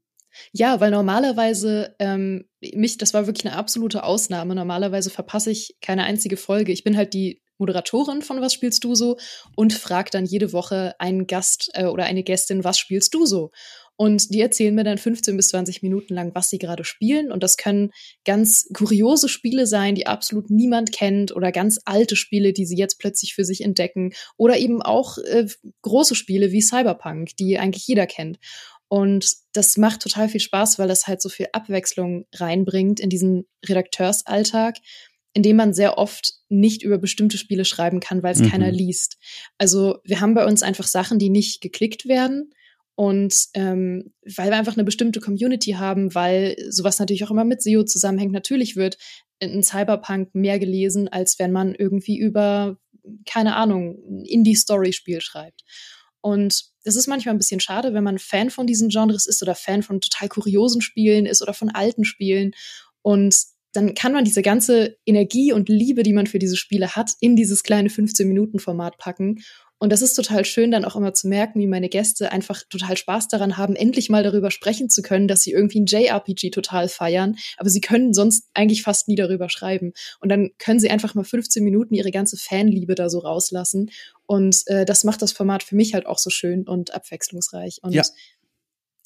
Ja, weil normalerweise ähm, mich, das war wirklich eine absolute Ausnahme. Normalerweise verpasse ich keine einzige Folge. Ich bin halt die Moderatorin von Was spielst du so und frage dann jede Woche einen Gast äh, oder eine Gästin, was spielst du so? Und die erzählen mir dann 15 bis 20 Minuten lang, was sie gerade spielen. Und das können ganz kuriose Spiele sein, die absolut niemand kennt oder ganz alte Spiele, die sie jetzt plötzlich für sich entdecken. Oder eben auch äh, große Spiele wie Cyberpunk, die eigentlich jeder kennt. Und das macht total viel Spaß, weil das halt so viel Abwechslung reinbringt in diesen Redakteursalltag, in dem man sehr oft nicht über bestimmte Spiele schreiben kann, weil es mhm. keiner liest. Also wir haben bei uns einfach Sachen, die nicht geklickt werden und ähm, weil wir einfach eine bestimmte Community haben, weil sowas natürlich auch immer mit SEO zusammenhängt, natürlich wird ein Cyberpunk mehr gelesen, als wenn man irgendwie über, keine Ahnung, Indie-Story-Spiel schreibt. Und das ist manchmal ein bisschen schade, wenn man Fan von diesen Genres ist oder Fan von total kuriosen Spielen ist oder von alten Spielen. Und dann kann man diese ganze Energie und Liebe, die man für diese Spiele hat, in dieses kleine 15-Minuten-Format packen und das ist total schön, dann auch immer zu merken, wie meine Gäste einfach total Spaß daran haben, endlich mal darüber sprechen zu können, dass sie irgendwie ein JRPG total feiern, aber sie können sonst eigentlich fast nie darüber schreiben. Und dann können sie einfach mal 15 Minuten ihre ganze Fanliebe da so rauslassen. Und äh, das macht das Format für mich halt auch so schön und abwechslungsreich. Und ja.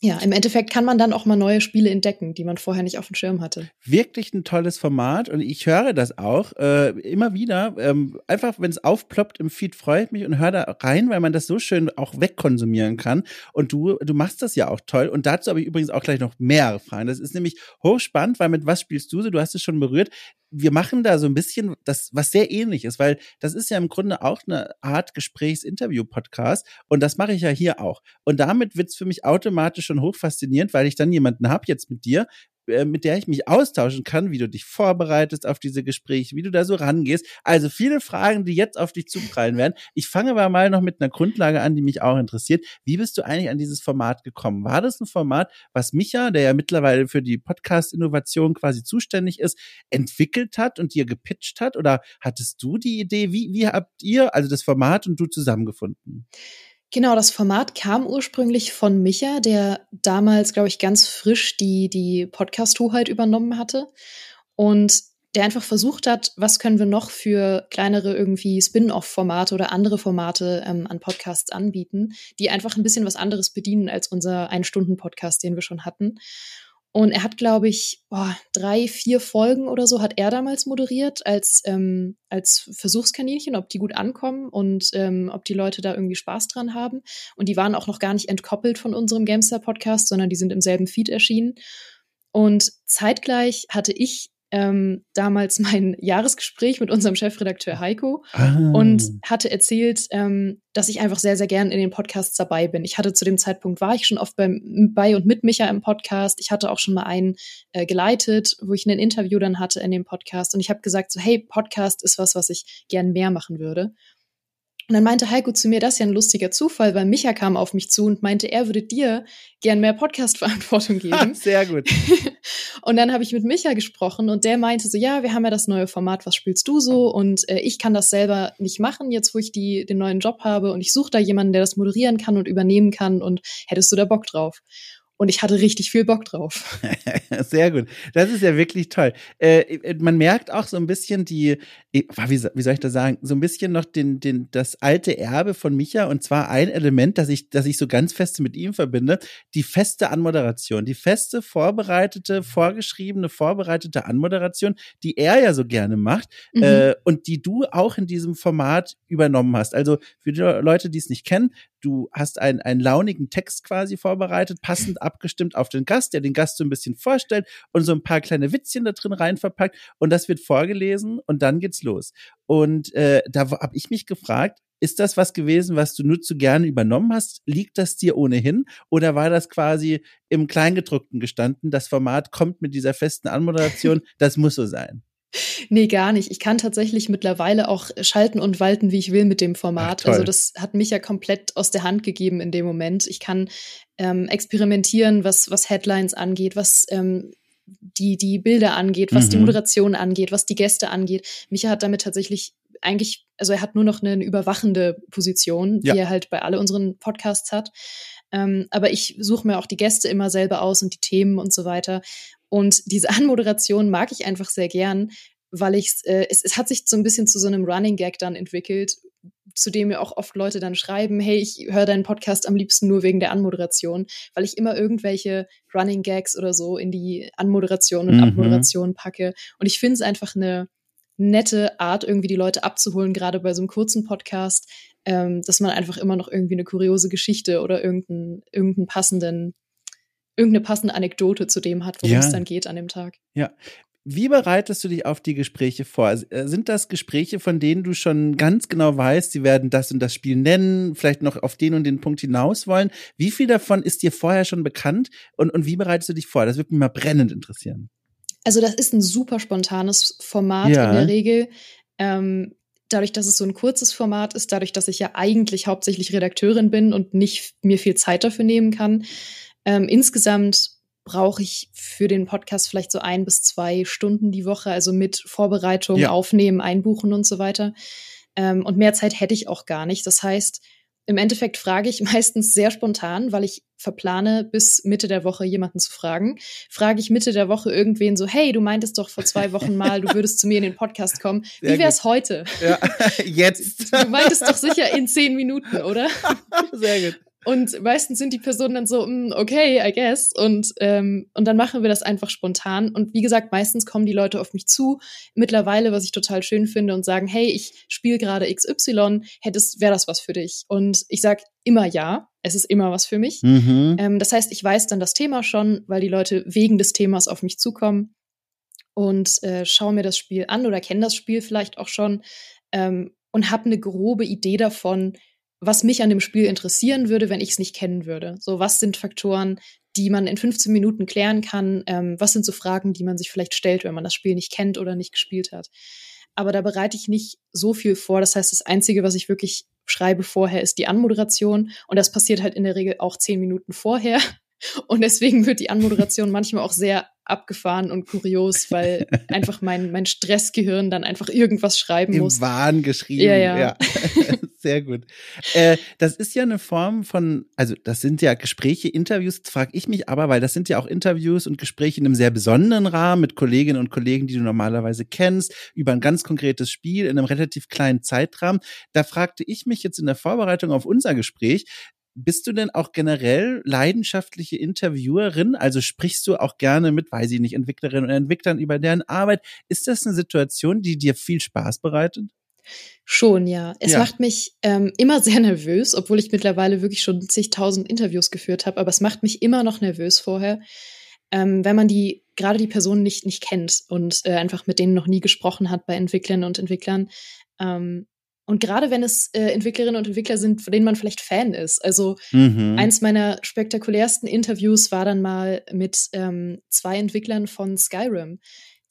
Ja, im Endeffekt kann man dann auch mal neue Spiele entdecken, die man vorher nicht auf dem Schirm hatte. Wirklich ein tolles Format und ich höre das auch äh, immer wieder. Ähm, einfach, wenn es aufploppt im Feed, freut mich und höre da rein, weil man das so schön auch wegkonsumieren kann. Und du, du machst das ja auch toll. Und dazu habe ich übrigens auch gleich noch mehrere Fragen. Das ist nämlich hochspannend, weil mit was spielst du so? Du hast es schon berührt wir machen da so ein bisschen das, was sehr ähnlich ist, weil das ist ja im Grunde auch eine Art Gesprächs-Interview-Podcast und das mache ich ja hier auch. Und damit wird's für mich automatisch schon hochfaszinierend, weil ich dann jemanden hab jetzt mit dir, äh, mit der ich mich austauschen kann, wie du dich vorbereitest auf diese Gespräche, wie du da so rangehst. Also viele Fragen, die jetzt auf dich zuprallen werden. Ich fange aber mal noch mit einer Grundlage an, die mich auch interessiert. Wie bist du eigentlich an dieses Format gekommen? War das ein Format, was Micha, der ja mittlerweile für die Podcast-Innovation quasi zuständig ist, entwickelt hat und dir gepitcht hat? Oder hattest du die Idee? Wie, wie habt ihr, also das Format und du zusammengefunden? Genau, das Format kam ursprünglich von Micha, der damals, glaube ich, ganz frisch die, die Podcast-Hoheit übernommen hatte. Und der einfach versucht hat, was können wir noch für kleinere irgendwie Spin-off-Formate oder andere Formate ähm, an Podcasts anbieten, die einfach ein bisschen was anderes bedienen als unser Ein-Stunden-Podcast, den wir schon hatten. Und er hat, glaube ich, boah, drei, vier Folgen oder so hat er damals moderiert als, ähm, als Versuchskaninchen, ob die gut ankommen und ähm, ob die Leute da irgendwie Spaß dran haben. Und die waren auch noch gar nicht entkoppelt von unserem Gamester-Podcast, sondern die sind im selben Feed erschienen. Und zeitgleich hatte ich ähm, damals mein [laughs] Jahresgespräch mit unserem Chefredakteur Heiko ah. und hatte erzählt, ähm, dass ich einfach sehr, sehr gern in den Podcasts dabei bin. Ich hatte zu dem Zeitpunkt, war ich schon oft beim, bei und mit Micha im Podcast. Ich hatte auch schon mal einen äh, geleitet, wo ich ein Interview dann hatte in dem Podcast. Und ich habe gesagt, so, hey, Podcast ist was, was ich gern mehr machen würde. Und dann meinte Heiko zu mir, das ist ja ein lustiger Zufall, weil Micha kam auf mich zu und meinte, er würde dir gern mehr Podcast-Verantwortung [laughs] geben. Sehr gut. [laughs] und dann habe ich mit Micha gesprochen und der meinte so, ja, wir haben ja das neue Format, was spielst du so? Und äh, ich kann das selber nicht machen, jetzt wo ich die, den neuen Job habe und ich suche da jemanden, der das moderieren kann und übernehmen kann und hättest du da Bock drauf? Und ich hatte richtig viel Bock drauf. [laughs] Sehr gut. Das ist ja wirklich toll. Äh, man merkt auch so ein bisschen die, wie, wie soll ich das sagen, so ein bisschen noch den, den, das alte Erbe von Micha und zwar ein Element, das ich, das ich so ganz fest mit ihm verbinde, die feste Anmoderation, die feste, vorbereitete, vorgeschriebene, vorbereitete Anmoderation, die er ja so gerne macht mhm. äh, und die du auch in diesem Format übernommen hast. Also für die Leute, die es nicht kennen, du hast einen, einen launigen Text quasi vorbereitet, passend abgestimmt auf den Gast, der den Gast so ein bisschen vorstellt und so ein paar kleine Witzchen da drin rein verpackt und das wird vorgelesen und dann geht's los. Und äh, da habe ich mich gefragt, ist das was gewesen, was du nur zu gerne übernommen hast? Liegt das dir ohnehin? Oder war das quasi im Kleingedruckten gestanden? Das Format kommt mit dieser festen Anmoderation, das muss so sein. [laughs] Nee, gar nicht. Ich kann tatsächlich mittlerweile auch schalten und walten, wie ich will mit dem Format. Ach, also das hat mich ja komplett aus der Hand gegeben in dem Moment. Ich kann ähm, experimentieren, was, was Headlines angeht, was ähm, die, die Bilder angeht, was mhm. die Moderation angeht, was die Gäste angeht. Micha hat damit tatsächlich eigentlich, also er hat nur noch eine überwachende Position, ja. die er halt bei alle unseren Podcasts hat. Ähm, aber ich suche mir auch die Gäste immer selber aus und die Themen und so weiter. Und diese [laughs] Anmoderation mag ich einfach sehr gern, weil ich äh, es, es hat sich so ein bisschen zu so einem Running Gag dann entwickelt, zu dem mir auch oft Leute dann schreiben, hey, ich höre deinen Podcast am liebsten nur wegen der Anmoderation, weil ich immer irgendwelche Running Gags oder so in die Anmoderation und mhm. Abmoderation packe. Und ich finde es einfach eine nette Art, irgendwie die Leute abzuholen, gerade bei so einem kurzen Podcast, ähm, dass man einfach immer noch irgendwie eine kuriose Geschichte oder irgendeinen, irgendeinen passenden irgendeine passende Anekdote zu dem hat, worum ja. es dann geht an dem Tag. Ja. Wie bereitest du dich auf die Gespräche vor? Äh, sind das Gespräche, von denen du schon ganz genau weißt, sie werden das und das Spiel nennen, vielleicht noch auf den und den Punkt hinaus wollen? Wie viel davon ist dir vorher schon bekannt und, und wie bereitest du dich vor? Das würde mich mal brennend interessieren. Also das ist ein super spontanes Format ja. in der Regel. Ähm, dadurch, dass es so ein kurzes Format ist, dadurch, dass ich ja eigentlich hauptsächlich Redakteurin bin und nicht mir viel Zeit dafür nehmen kann, ähm, insgesamt brauche ich für den Podcast vielleicht so ein bis zwei Stunden die Woche, also mit Vorbereitung, ja. Aufnehmen, Einbuchen und so weiter. Ähm, und mehr Zeit hätte ich auch gar nicht. Das heißt, im Endeffekt frage ich [laughs] meistens sehr spontan, weil ich verplane, bis Mitte der Woche jemanden zu fragen. Frage ich Mitte der Woche irgendwen so, hey, du meintest doch vor zwei Wochen mal, du würdest zu mir in den Podcast kommen. [laughs] Wie wär's heute? Ja, [laughs] jetzt. Du meintest doch sicher in zehn Minuten, oder? Sehr gut. Und meistens sind die Personen dann so, mm, okay, I guess. Und, ähm, und dann machen wir das einfach spontan. Und wie gesagt, meistens kommen die Leute auf mich zu, mittlerweile, was ich total schön finde, und sagen, hey, ich spiele gerade XY, hättest, wäre das was für dich? Und ich sag immer ja. Es ist immer was für mich. Mhm. Ähm, das heißt, ich weiß dann das Thema schon, weil die Leute wegen des Themas auf mich zukommen und äh, schaue mir das Spiel an oder kenne das Spiel vielleicht auch schon ähm, und habe eine grobe Idee davon, was mich an dem Spiel interessieren würde, wenn ich es nicht kennen würde. So, was sind Faktoren, die man in 15 Minuten klären kann? Ähm, was sind so Fragen, die man sich vielleicht stellt, wenn man das Spiel nicht kennt oder nicht gespielt hat? Aber da bereite ich nicht so viel vor. Das heißt, das Einzige, was ich wirklich schreibe vorher, ist die Anmoderation. Und das passiert halt in der Regel auch zehn Minuten vorher. [laughs] Und deswegen wird die Anmoderation manchmal auch sehr abgefahren und kurios, weil [laughs] einfach mein, mein Stressgehirn dann einfach irgendwas schreiben Im muss. Wahn geschrieben. Ja, ja. ja. [laughs] Sehr gut. Äh, das ist ja eine Form von, also das sind ja Gespräche, Interviews, frage ich mich aber, weil das sind ja auch Interviews und Gespräche in einem sehr besonderen Rahmen mit Kolleginnen und Kollegen, die du normalerweise kennst, über ein ganz konkretes Spiel in einem relativ kleinen Zeitrahmen. Da fragte ich mich jetzt in der Vorbereitung auf unser Gespräch, bist du denn auch generell leidenschaftliche Interviewerin? Also sprichst du auch gerne mit, weiß ich nicht, Entwicklerinnen und Entwicklern über deren Arbeit? Ist das eine Situation, die dir viel Spaß bereitet? Schon, ja. Es ja. macht mich ähm, immer [laughs] sehr nervös, obwohl ich mittlerweile wirklich schon zigtausend Interviews geführt habe, aber es macht mich immer noch nervös vorher, ähm, wenn man die, gerade die Personen nicht, nicht kennt und äh, einfach mit denen noch nie gesprochen hat bei Entwicklerinnen und Entwicklern. Ähm, und gerade wenn es äh, Entwicklerinnen und Entwickler sind, von denen man vielleicht Fan ist. Also mhm. eins meiner spektakulärsten Interviews war dann mal mit ähm, zwei Entwicklern von Skyrim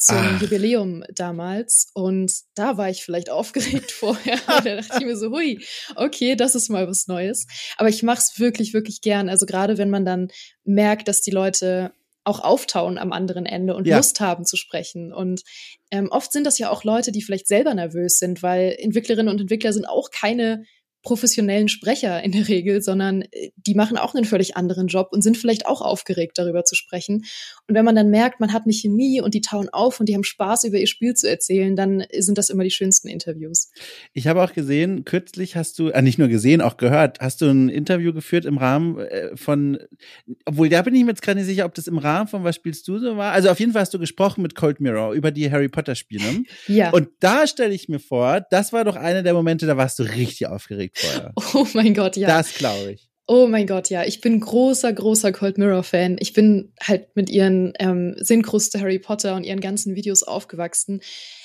zum Ach. Jubiläum damals. Und da war ich vielleicht aufgeregt [laughs] vorher. da dachte ich mir so, hui, okay, das ist mal was Neues. Aber ich mache es wirklich, wirklich gern. Also gerade wenn man dann merkt, dass die Leute auch auftauen am anderen Ende und ja. Lust haben zu sprechen. Und ähm, oft sind das ja auch Leute, die vielleicht selber nervös sind, weil Entwicklerinnen und Entwickler sind auch keine professionellen Sprecher in der Regel, sondern äh, die machen auch einen völlig anderen Job und sind vielleicht auch aufgeregt, darüber zu sprechen. Und wenn man dann merkt, man hat eine Chemie und die tauen auf und die haben Spaß, über ihr Spiel zu erzählen, dann sind das immer die schönsten Interviews. Ich habe auch gesehen, kürzlich hast du, äh, nicht nur gesehen, auch gehört, hast du ein Interview geführt im Rahmen äh, von, obwohl da bin ich mir jetzt gar nicht sicher, ob das im Rahmen von Was spielst du so war. Also auf jeden Fall hast du gesprochen mit Cold Mirror über die Harry Potter Spiele. Ja. Und da stelle ich mir vor, das war doch einer der Momente, da warst du richtig aufgeregt vorher. [laughs] Oh mein Gott, ja. Das glaube ich. Oh mein Gott, ja. Ich bin großer, großer Cold Mirror-Fan. Ich bin halt mit ihren ähm, Synchros zu Harry Potter und ihren ganzen Videos aufgewachsen.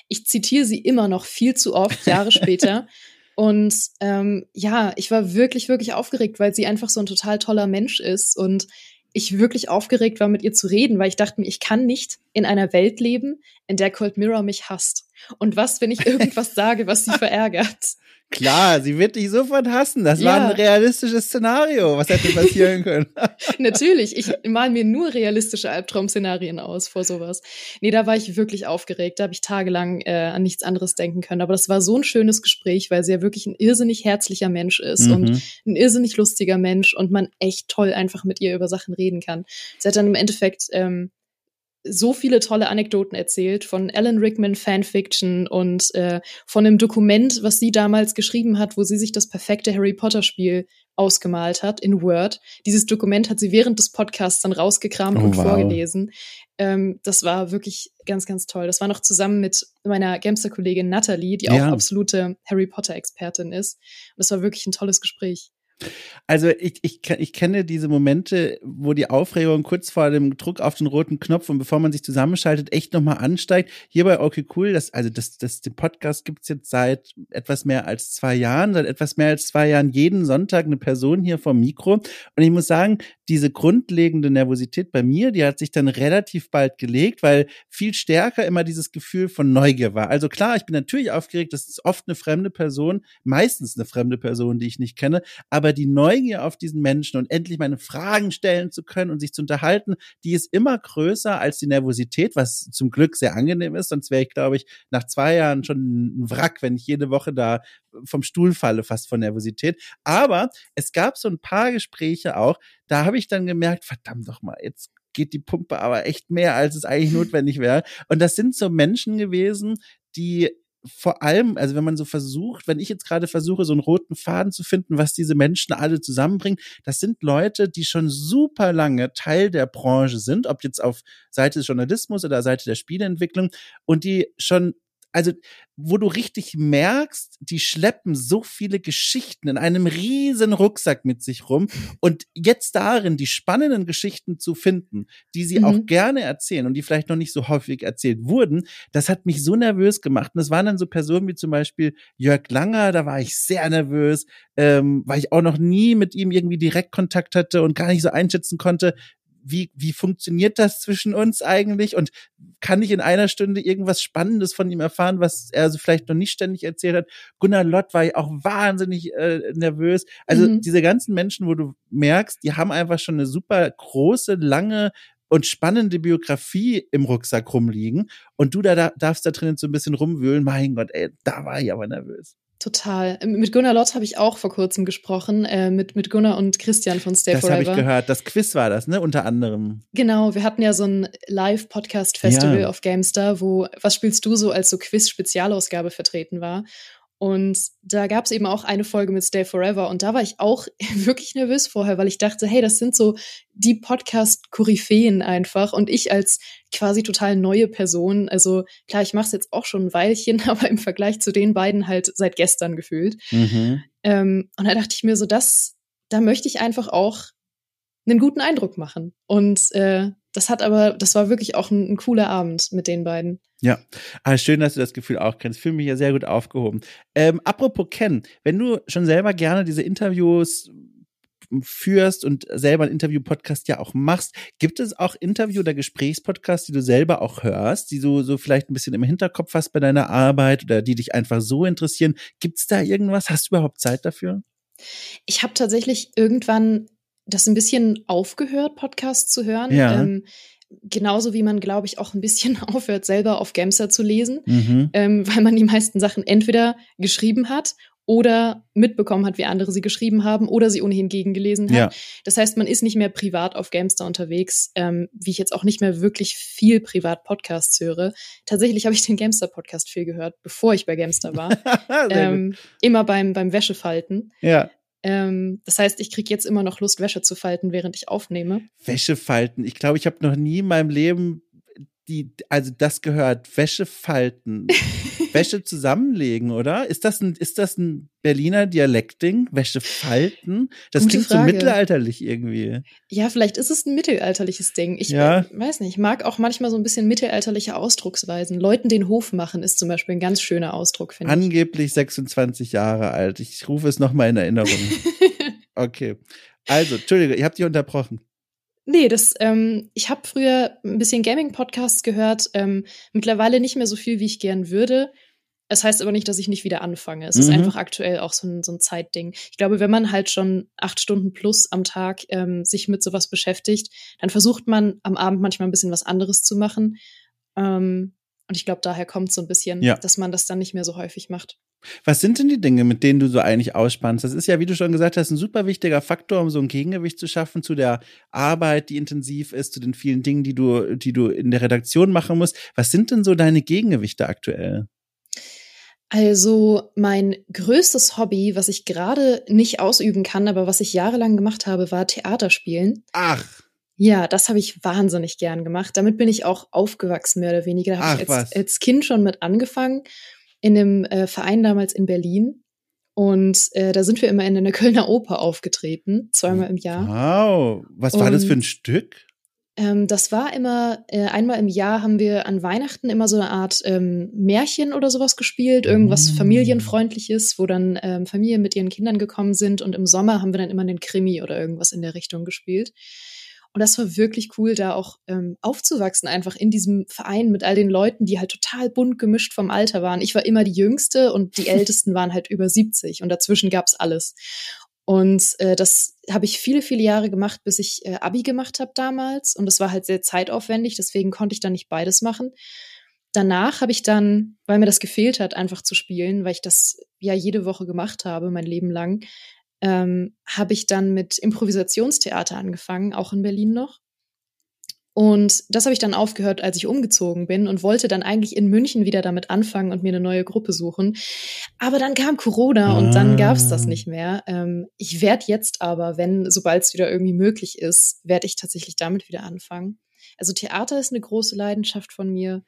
Ich zitiere sie immer noch viel zu oft, Jahre später. [laughs] Und ähm, ja, ich war wirklich, wirklich aufgeregt, weil sie einfach so ein total toller Mensch ist und ich wirklich aufgeregt war, mit ihr zu reden, weil ich dachte mir, ich kann nicht in einer Welt leben, in der Cold Mirror mich hasst. Und was, wenn ich irgendwas [laughs] sage, was sie verärgert? Klar, sie wird dich sofort hassen. Das ja. war ein realistisches Szenario. Was hätte passieren können? [laughs] Natürlich. Ich mal mir nur realistische Albtraum-Szenarien aus vor sowas. Nee, da war ich wirklich aufgeregt. Da habe ich tagelang äh, an nichts anderes denken können. Aber das war so ein schönes Gespräch, weil sie ja wirklich ein irrsinnig herzlicher Mensch ist mhm. und ein irrsinnig lustiger Mensch und man echt toll einfach mit ihr über Sachen reden kann. Sie hat dann im Endeffekt ähm, so viele tolle Anekdoten erzählt von Alan Rickman Fanfiction und äh, von einem Dokument, was sie damals geschrieben hat, wo sie sich das perfekte Harry Potter Spiel ausgemalt hat in Word. Dieses Dokument hat sie während des Podcasts dann rausgekramt oh, und wow. vorgelesen. Ähm, das war wirklich ganz, ganz toll. Das war noch zusammen mit meiner Gamester-Kollegin Natalie, die ja. auch absolute Harry Potter-Expertin ist. Und das war wirklich ein tolles Gespräch. Also ich, ich, ich kenne diese Momente, wo die Aufregung kurz vor dem Druck auf den roten Knopf und bevor man sich zusammenschaltet, echt nochmal ansteigt. Hier bei Okay Cool, das, also das, das, den Podcast gibt's jetzt seit etwas mehr als zwei Jahren, seit etwas mehr als zwei Jahren jeden Sonntag eine Person hier vom Mikro. Und ich muss sagen, diese grundlegende Nervosität bei mir, die hat sich dann relativ bald gelegt, weil viel stärker immer dieses Gefühl von Neugier war. Also klar, ich bin natürlich aufgeregt, das ist oft eine fremde Person, meistens eine fremde Person, die ich nicht kenne, aber aber die Neugier auf diesen Menschen und endlich meine Fragen stellen zu können und sich zu unterhalten, die ist immer größer als die Nervosität, was zum Glück sehr angenehm ist. Sonst wäre ich, glaube ich, nach zwei Jahren schon ein Wrack, wenn ich jede Woche da vom Stuhl falle, fast von Nervosität. Aber es gab so ein paar Gespräche auch, da habe ich dann gemerkt, verdammt doch mal, jetzt geht die Pumpe aber echt mehr, als es eigentlich notwendig wäre. Und das sind so Menschen gewesen, die vor allem, also wenn man so versucht, wenn ich jetzt gerade versuche, so einen roten Faden zu finden, was diese Menschen alle zusammenbringen, das sind Leute, die schon super lange Teil der Branche sind, ob jetzt auf Seite des Journalismus oder Seite der Spieleentwicklung und die schon also wo du richtig merkst, die schleppen so viele Geschichten in einem riesen Rucksack mit sich rum und jetzt darin die spannenden Geschichten zu finden, die sie mhm. auch gerne erzählen und die vielleicht noch nicht so häufig erzählt wurden, das hat mich so nervös gemacht. Und es waren dann so Personen wie zum Beispiel Jörg Langer, da war ich sehr nervös, ähm, weil ich auch noch nie mit ihm irgendwie direkt Kontakt hatte und gar nicht so einschätzen konnte, wie, wie funktioniert das zwischen uns eigentlich? Und kann ich in einer Stunde irgendwas Spannendes von ihm erfahren, was er also vielleicht noch nicht ständig erzählt hat? Gunnar Lott war ja auch wahnsinnig äh, nervös. Also mhm. diese ganzen Menschen, wo du merkst, die haben einfach schon eine super große, lange und spannende Biografie im Rucksack rumliegen und du da, da darfst da drinnen so ein bisschen rumwühlen. Mein Gott, ey, da war ich aber nervös. Total. Mit Gunnar Lott habe ich auch vor kurzem gesprochen, äh, mit, mit Gunnar und Christian von Stay das Forever. Das habe ich gehört. Das Quiz war das, ne? Unter anderem. Genau, wir hatten ja so ein Live-Podcast-Festival ja. auf Gamestar, wo Was spielst du so als so Quiz-Spezialausgabe vertreten war. Und da gab es eben auch eine Folge mit Stay Forever und da war ich auch [laughs] wirklich nervös vorher, weil ich dachte, hey, das sind so die Podcast-Koryphäen einfach und ich als quasi total neue Person, also klar, ich mache es jetzt auch schon ein Weilchen, [laughs] aber im Vergleich zu den beiden halt seit gestern gefühlt. Mhm. Ähm, und da dachte ich mir so, das, da möchte ich einfach auch einen guten Eindruck machen. Und äh, das hat aber, das war wirklich auch ein, ein cooler Abend mit den beiden. Ja, aber schön, dass du das Gefühl auch kennst. Fühle mich ja sehr gut aufgehoben. Ähm, apropos Ken, wenn du schon selber gerne diese Interviews führst und selber einen Interview-Podcast ja auch machst, gibt es auch Interview- oder Gesprächspodcasts, die du selber auch hörst, die du so vielleicht ein bisschen im Hinterkopf hast bei deiner Arbeit oder die dich einfach so interessieren? Gibt es da irgendwas? Hast du überhaupt Zeit dafür? Ich habe tatsächlich irgendwann das ein bisschen aufgehört, Podcasts zu hören. Ja. Ähm, genauso wie man, glaube ich, auch ein bisschen [laughs] aufhört, selber auf Gamster zu lesen, mhm. ähm, weil man die meisten Sachen entweder geschrieben hat oder mitbekommen hat, wie andere sie geschrieben haben oder sie ohnehin gegengelesen hat. Ja. Das heißt, man ist nicht mehr privat auf Gamester unterwegs, ähm, wie ich jetzt auch nicht mehr wirklich viel privat Podcasts höre. Tatsächlich habe ich den Gamester Podcast viel gehört, bevor ich bei Gamester war. [laughs] ähm, immer beim, beim Wäschefalten. Ja. Ähm, das heißt, ich kriege jetzt immer noch Lust, Wäsche zu falten, während ich aufnehme. Wäsche falten. Ich glaube, ich habe noch nie in meinem Leben die, also das gehört, Wäsche falten, [laughs] Wäsche zusammenlegen, oder? Ist das ein, ist das ein Berliner Dialektding? Wäsche falten? Das Gute klingt Frage. so mittelalterlich irgendwie. Ja, vielleicht ist es ein mittelalterliches Ding. Ich ja. äh, weiß nicht, ich mag auch manchmal so ein bisschen mittelalterliche Ausdrucksweisen. Leuten den Hof machen ist zum Beispiel ein ganz schöner Ausdruck, finde ich. Angeblich 26 Jahre alt. Ich rufe es nochmal in Erinnerung. [laughs] okay. Also, Entschuldige, ihr habt dich unterbrochen. Nee, das, ähm, ich habe früher ein bisschen Gaming-Podcasts gehört, ähm, mittlerweile nicht mehr so viel, wie ich gern würde. Es heißt aber nicht, dass ich nicht wieder anfange. Es mhm. ist einfach aktuell auch so ein, so ein Zeitding. Ich glaube, wenn man halt schon acht Stunden plus am Tag ähm, sich mit sowas beschäftigt, dann versucht man am Abend manchmal ein bisschen was anderes zu machen. Ähm, und ich glaube, daher kommt so ein bisschen, ja. dass man das dann nicht mehr so häufig macht. Was sind denn die Dinge, mit denen du so eigentlich ausspannst? Das ist ja, wie du schon gesagt hast, ein super wichtiger Faktor, um so ein Gegengewicht zu schaffen zu der Arbeit, die intensiv ist, zu den vielen Dingen, die du, die du in der Redaktion machen musst. Was sind denn so deine Gegengewichte aktuell? Also mein größtes Hobby, was ich gerade nicht ausüben kann, aber was ich jahrelang gemacht habe, war Theaterspielen. Ach. Ja, das habe ich wahnsinnig gern gemacht. Damit bin ich auch aufgewachsen, mehr oder weniger. Da habe ich als, als, Kind schon mit angefangen, in einem äh, Verein damals in Berlin. Und äh, da sind wir immer in der [laughs] Kölner Oper aufgetreten, zweimal im Jahr. Wow, was war Und, das für ein Stück? Ähm, das war immer, äh, einmal im Jahr haben wir an Weihnachten immer so eine Art ähm, Märchen oder sowas gespielt, irgendwas mm. familienfreundliches, wo dann ähm, Familien mit ihren Kindern gekommen sind. Und im Sommer haben wir dann immer den Krimi oder irgendwas in der Richtung gespielt. Und das war wirklich cool, da auch ähm, aufzuwachsen, einfach in diesem Verein mit all den Leuten, die halt total bunt gemischt vom Alter waren. Ich war immer die Jüngste und die [laughs] Ältesten waren halt über 70 und dazwischen gab's alles. Und äh, das habe ich viele, viele Jahre gemacht, bis ich äh, Abi gemacht habe damals. Und das war halt sehr zeitaufwendig, deswegen konnte ich dann nicht beides machen. Danach habe ich dann, weil mir das gefehlt hat, einfach zu spielen, weil ich das ja jede Woche gemacht habe, mein Leben lang, ähm, habe ich dann mit Improvisationstheater angefangen, auch in Berlin noch. Und das habe ich dann aufgehört, als ich umgezogen bin und wollte dann eigentlich in München wieder damit anfangen und mir eine neue Gruppe suchen. Aber dann kam Corona und dann gab es das ah. nicht mehr. Ähm, ich werde jetzt aber, wenn, sobald es wieder irgendwie möglich ist, werde ich tatsächlich damit wieder anfangen. Also Theater ist eine große Leidenschaft von mir.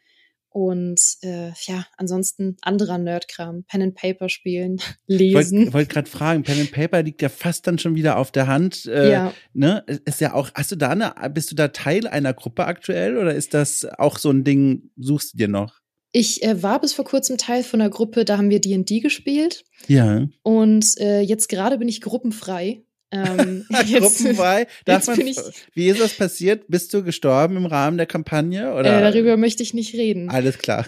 Und äh, ja, ansonsten anderer Nerdkram, Pen and Paper spielen, [laughs] lesen. Ich wollte wollt gerade fragen, Pen and Paper liegt ja fast dann schon wieder auf der Hand. Äh, ja. Ne? Ist ja auch, hast du da eine, bist du da Teil einer Gruppe aktuell oder ist das auch so ein Ding, suchst du dir noch? Ich äh, war bis vor kurzem Teil von einer Gruppe, da haben wir D&D gespielt. Ja. Und äh, jetzt gerade bin ich gruppenfrei. Ähm, [laughs] [laughs] Gruppenfrei. [laughs] Darf man, ich, wie ist das passiert? Bist du gestorben im Rahmen der Kampagne? Oder? Äh, darüber möchte ich nicht reden. Alles klar.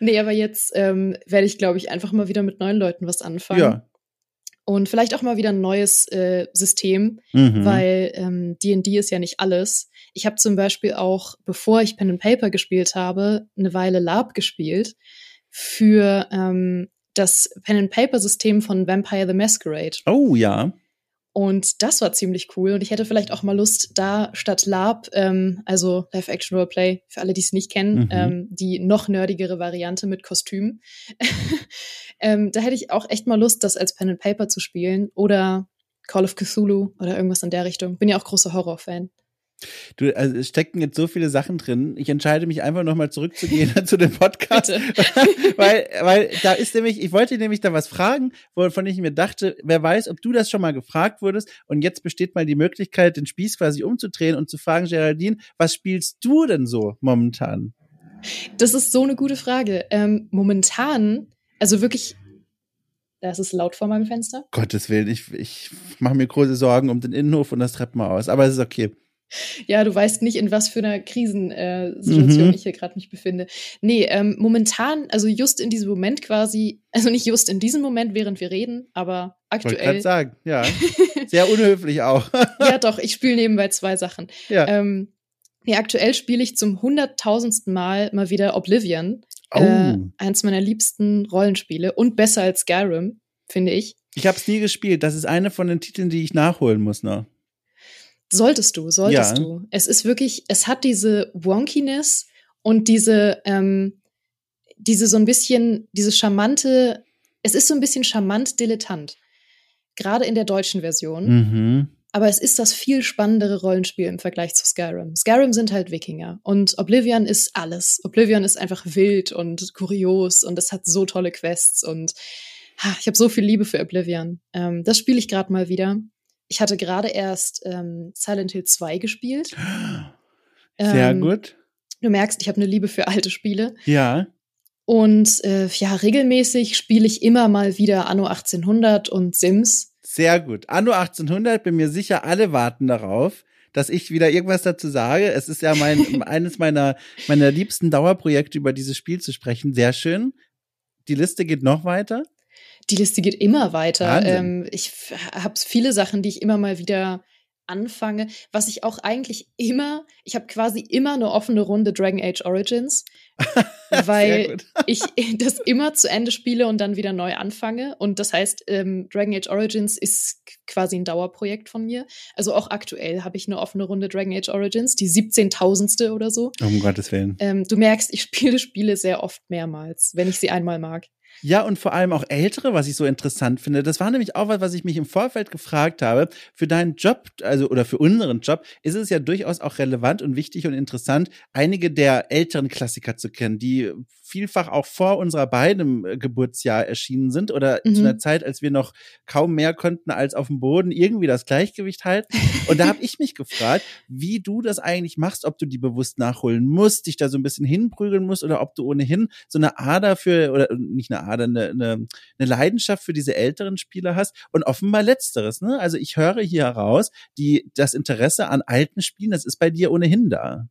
nee, aber jetzt ähm, werde ich, glaube ich, einfach mal wieder mit neuen Leuten was anfangen. Ja. Und vielleicht auch mal wieder ein neues äh, System, mhm. weil D&D ähm, ist ja nicht alles. Ich habe zum Beispiel auch, bevor ich Pen and Paper gespielt habe, eine Weile Lab gespielt für ähm, das Pen-and-Paper-System von Vampire the Masquerade. Oh ja. Und das war ziemlich cool. Und ich hätte vielleicht auch mal Lust, da statt LARP, ähm, also Live-Action-Roleplay, für alle, die es nicht kennen, mhm. ähm, die noch nerdigere Variante mit Kostüm. [laughs] ähm, da hätte ich auch echt mal Lust, das als Pen and Paper zu spielen. Oder Call of Cthulhu oder irgendwas in der Richtung. Bin ja auch großer Horror-Fan. Du, also es stecken jetzt so viele Sachen drin. Ich entscheide mich einfach nochmal zurückzugehen [laughs] zu dem Podcast. [laughs] weil, weil da ist nämlich, ich wollte nämlich da was fragen, wovon ich mir dachte, wer weiß, ob du das schon mal gefragt wurdest. Und jetzt besteht mal die Möglichkeit, den Spieß quasi umzudrehen und zu fragen, Geraldine, was spielst du denn so momentan? Das ist so eine gute Frage. Ähm, momentan, also wirklich da ist es laut vor meinem Fenster. Gottes Willen, ich, ich mache mir große Sorgen um den Innenhof und das Treppenhaus, aber es ist okay. Ja, du weißt nicht, in was für einer Krisensituation mhm. ich hier gerade mich befinde. Nee, ähm, momentan, also just in diesem Moment quasi, also nicht just in diesem Moment, während wir reden, aber aktuell. Wollte sagen, ja. [laughs] Sehr unhöflich auch. ja, doch, ich spiele nebenbei zwei Sachen. Ja. Ähm, nee, aktuell spiele ich zum hunderttausendsten Mal mal wieder Oblivion. Oh. Äh, eins meiner liebsten Rollenspiele und besser als Skyrim, finde ich. Ich habe es nie gespielt. Das ist eine von den Titeln, die ich nachholen muss noch. Solltest du, solltest ja. du. Es ist wirklich, es hat diese Wonkiness und diese, ähm, diese so ein bisschen, diese charmante, es ist so ein bisschen charmant dilettant. Gerade in der deutschen Version. Mhm. Aber es ist das viel spannendere Rollenspiel im Vergleich zu Skyrim. Skyrim sind halt Wikinger und Oblivion ist alles. Oblivion ist einfach wild und kurios und es hat so tolle Quests und ha, ich habe so viel Liebe für Oblivion. Ähm, das spiele ich gerade mal wieder ich hatte gerade erst ähm, Silent Hill 2 gespielt. Sehr ähm, gut. Du merkst, ich habe eine Liebe für alte Spiele. Ja. Und äh, ja, regelmäßig spiele ich immer mal wieder Anno 1800 und Sims. Sehr gut. Anno 1800, bin mir sicher, alle warten darauf, dass ich wieder irgendwas dazu sage. Es ist ja mein, [laughs] eines meiner, meiner liebsten Dauerprojekte, über dieses Spiel zu sprechen. Sehr schön. Die Liste geht noch weiter die Liste geht immer weiter. Ähm, ich habe viele Sachen, die ich immer mal wieder anfange, was ich auch eigentlich immer, ich habe quasi immer eine offene Runde Dragon Age Origins, [laughs] weil [laughs] ich das immer zu Ende spiele und dann wieder neu anfange. Und das heißt, ähm, Dragon Age Origins ist quasi ein Dauerprojekt von mir. Also auch aktuell habe ich eine offene Runde Dragon Age Origins, die 17.000ste oder so. Um Gottes Willen. Ähm, du merkst, ich spiele Spiele sehr oft mehrmals, wenn ich sie einmal mag. Ja, und vor allem auch ältere, was ich so interessant finde. Das war nämlich auch was, was ich mich im Vorfeld gefragt habe. Für deinen Job, also oder für unseren Job, ist es ja durchaus auch relevant und wichtig und interessant, einige der älteren Klassiker zu kennen, die vielfach auch vor unserer beiden äh, Geburtsjahr erschienen sind oder mhm. zu einer Zeit, als wir noch kaum mehr konnten als auf dem Boden irgendwie das Gleichgewicht halten. Und da habe ich mich gefragt, wie du das eigentlich machst, ob du die bewusst nachholen musst, dich da so ein bisschen hinprügeln musst oder ob du ohnehin so eine Ader für, oder nicht eine Ader, eine, eine, eine Leidenschaft für diese älteren Spieler hast. Und offenbar letzteres, ne? Also ich höre hier heraus, die, das Interesse an alten Spielen, das ist bei dir ohnehin da.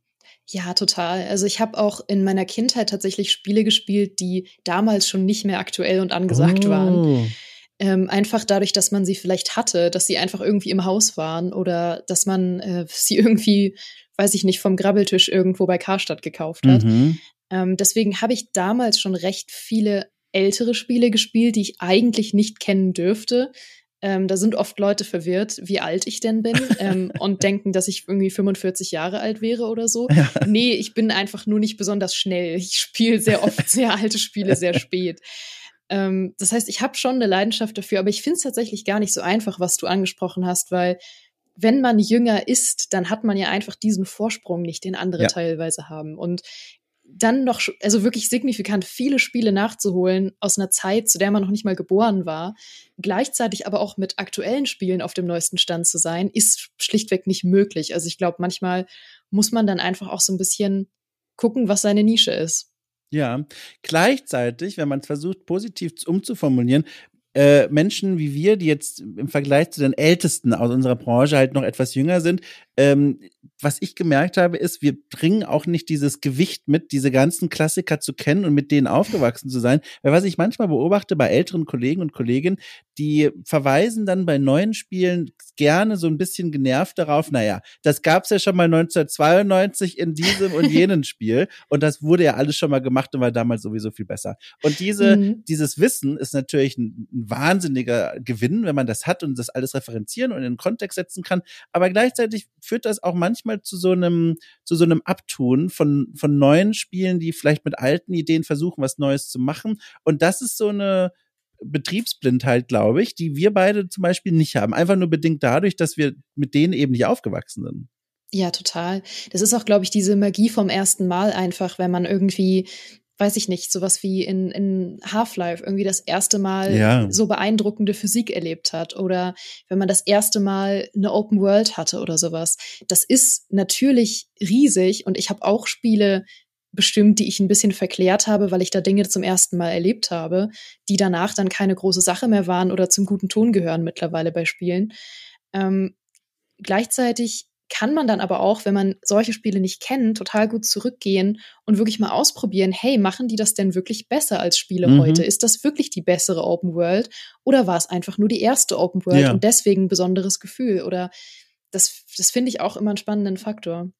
Ja, total. Also ich habe auch in meiner Kindheit tatsächlich Spiele gespielt, die damals schon nicht mehr aktuell und angesagt oh. waren. Ähm, einfach dadurch, dass man sie vielleicht hatte, dass sie einfach irgendwie im Haus waren oder dass man äh, sie irgendwie, weiß ich nicht, vom Grabbeltisch irgendwo bei Karstadt gekauft hat. Mhm. Ähm, deswegen habe ich damals schon recht viele ältere Spiele gespielt, die ich eigentlich nicht kennen dürfte, ähm, da sind oft Leute verwirrt, wie alt ich denn bin ähm, [laughs] und denken, dass ich irgendwie 45 Jahre alt wäre oder so. Ja. Nee, ich bin einfach nur nicht besonders schnell. Ich spiele sehr oft [laughs] sehr alte Spiele sehr spät. Ähm, das heißt, ich habe schon eine Leidenschaft dafür, aber ich finde es tatsächlich gar nicht so einfach, was du angesprochen hast, weil wenn man jünger ist, dann hat man ja einfach diesen Vorsprung nicht, den andere ja. teilweise haben. Und dann noch, also wirklich signifikant viele Spiele nachzuholen aus einer Zeit, zu der man noch nicht mal geboren war, gleichzeitig aber auch mit aktuellen Spielen auf dem neuesten Stand zu sein, ist schlichtweg nicht möglich. Also ich glaube, manchmal muss man dann einfach auch so ein bisschen gucken, was seine Nische ist. Ja, gleichzeitig, wenn man es versucht, positiv umzuformulieren, äh, Menschen wie wir, die jetzt im Vergleich zu den Ältesten aus unserer Branche halt noch etwas jünger sind, ähm, was ich gemerkt habe, ist, wir bringen auch nicht dieses Gewicht mit, diese ganzen Klassiker zu kennen und mit denen aufgewachsen zu sein. Weil was ich manchmal beobachte bei älteren Kollegen und Kolleginnen, die verweisen dann bei neuen Spielen gerne so ein bisschen genervt darauf, naja, das gab's ja schon mal 1992 in diesem und jenen [laughs] Spiel und das wurde ja alles schon mal gemacht und war damals sowieso viel besser. Und diese, mhm. dieses Wissen ist natürlich ein, ein wahnsinniger Gewinn, wenn man das hat und das alles referenzieren und in den Kontext setzen kann. Aber gleichzeitig führt das auch manchmal zu so einem, zu so einem Abtun von, von neuen Spielen, die vielleicht mit alten Ideen versuchen, was Neues zu machen. Und das ist so eine, Betriebsblindheit, glaube ich, die wir beide zum Beispiel nicht haben. Einfach nur bedingt dadurch, dass wir mit denen eben nicht aufgewachsen sind. Ja, total. Das ist auch, glaube ich, diese Magie vom ersten Mal einfach, wenn man irgendwie weiß ich nicht, sowas wie in, in Half-Life irgendwie das erste Mal ja. so beeindruckende Physik erlebt hat oder wenn man das erste Mal eine Open World hatte oder sowas. Das ist natürlich riesig und ich habe auch Spiele bestimmt, die ich ein bisschen verklärt habe, weil ich da Dinge zum ersten Mal erlebt habe, die danach dann keine große Sache mehr waren oder zum guten Ton gehören mittlerweile bei Spielen. Ähm, gleichzeitig kann man dann aber auch, wenn man solche Spiele nicht kennt, total gut zurückgehen und wirklich mal ausprobieren, hey, machen die das denn wirklich besser als Spiele mhm. heute? Ist das wirklich die bessere Open World oder war es einfach nur die erste Open World ja. und deswegen ein besonderes Gefühl? Oder das, das finde ich auch immer einen spannenden Faktor.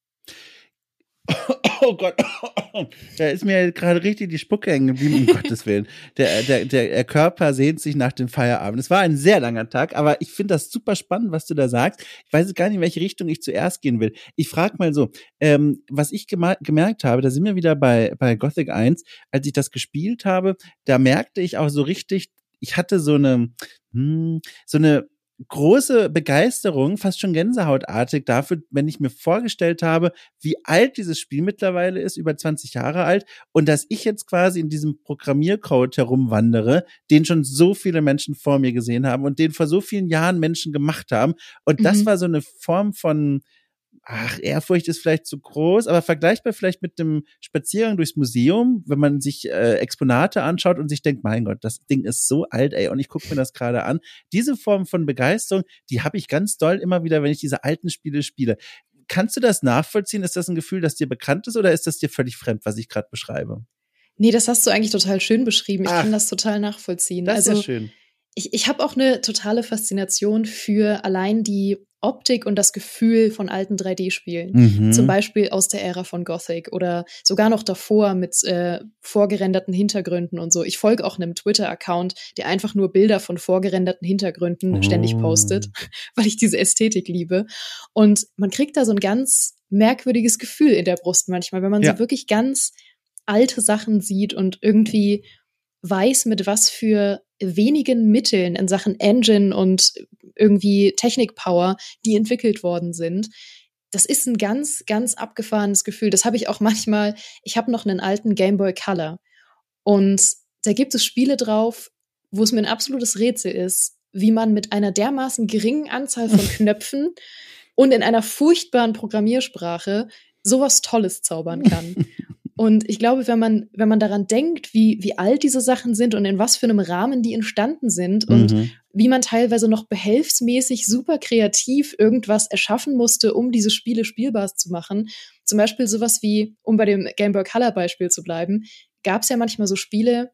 [coughs] Oh Gott, [coughs] da ist mir gerade richtig die Spucke hängen geblieben, um Gottes Willen. Der, der, der Körper sehnt sich nach dem Feierabend. Es war ein sehr langer Tag, aber ich finde das super spannend, was du da sagst. Ich weiß gar nicht, in welche Richtung ich zuerst gehen will. Ich frage mal so, ähm, was ich gemerkt habe, da sind wir wieder bei, bei Gothic 1, als ich das gespielt habe, da merkte ich auch so richtig, ich hatte so eine, hm, so eine große Begeisterung, fast schon gänsehautartig dafür, wenn ich mir vorgestellt habe, wie alt dieses Spiel mittlerweile ist, über 20 Jahre alt, und dass ich jetzt quasi in diesem Programmiercode herumwandere, den schon so viele Menschen vor mir gesehen haben und den vor so vielen Jahren Menschen gemacht haben. Und das mhm. war so eine Form von ach, Ehrfurcht ist vielleicht zu groß, aber vergleichbar vielleicht mit dem Spaziergang durchs Museum, wenn man sich äh, Exponate anschaut und sich denkt, mein Gott, das Ding ist so alt, ey, und ich gucke mir das gerade an. Diese Form von Begeisterung, die habe ich ganz doll immer wieder, wenn ich diese alten Spiele spiele. Kannst du das nachvollziehen? Ist das ein Gefühl, das dir bekannt ist oder ist das dir völlig fremd, was ich gerade beschreibe? Nee, das hast du eigentlich total schön beschrieben. Ich ach, kann das total nachvollziehen. Das ist also, ja schön. Ich, ich habe auch eine totale Faszination für allein die Optik und das Gefühl von alten 3D-Spielen. Mhm. Zum Beispiel aus der Ära von Gothic oder sogar noch davor mit äh, vorgerenderten Hintergründen und so. Ich folge auch einem Twitter-Account, der einfach nur Bilder von vorgerenderten Hintergründen oh. ständig postet, [laughs] weil ich diese Ästhetik liebe. Und man kriegt da so ein ganz merkwürdiges Gefühl in der Brust manchmal, wenn man ja. so wirklich ganz alte Sachen sieht und irgendwie weiß, mit was für wenigen Mitteln in Sachen Engine und irgendwie Technikpower, die entwickelt worden sind. Das ist ein ganz, ganz abgefahrenes Gefühl. Das habe ich auch manchmal. Ich habe noch einen alten Game Boy Color und da gibt es Spiele drauf, wo es mir ein absolutes Rätsel ist, wie man mit einer dermaßen geringen Anzahl von [laughs] Knöpfen und in einer furchtbaren Programmiersprache sowas Tolles zaubern kann. [laughs] Und ich glaube, wenn man, wenn man daran denkt, wie, wie alt diese Sachen sind und in was für einem Rahmen die entstanden sind und mhm. wie man teilweise noch behelfsmäßig super kreativ irgendwas erschaffen musste, um diese Spiele spielbar zu machen. Zum Beispiel sowas wie, um bei dem Game Boy Color Beispiel zu bleiben, gab es ja manchmal so Spiele,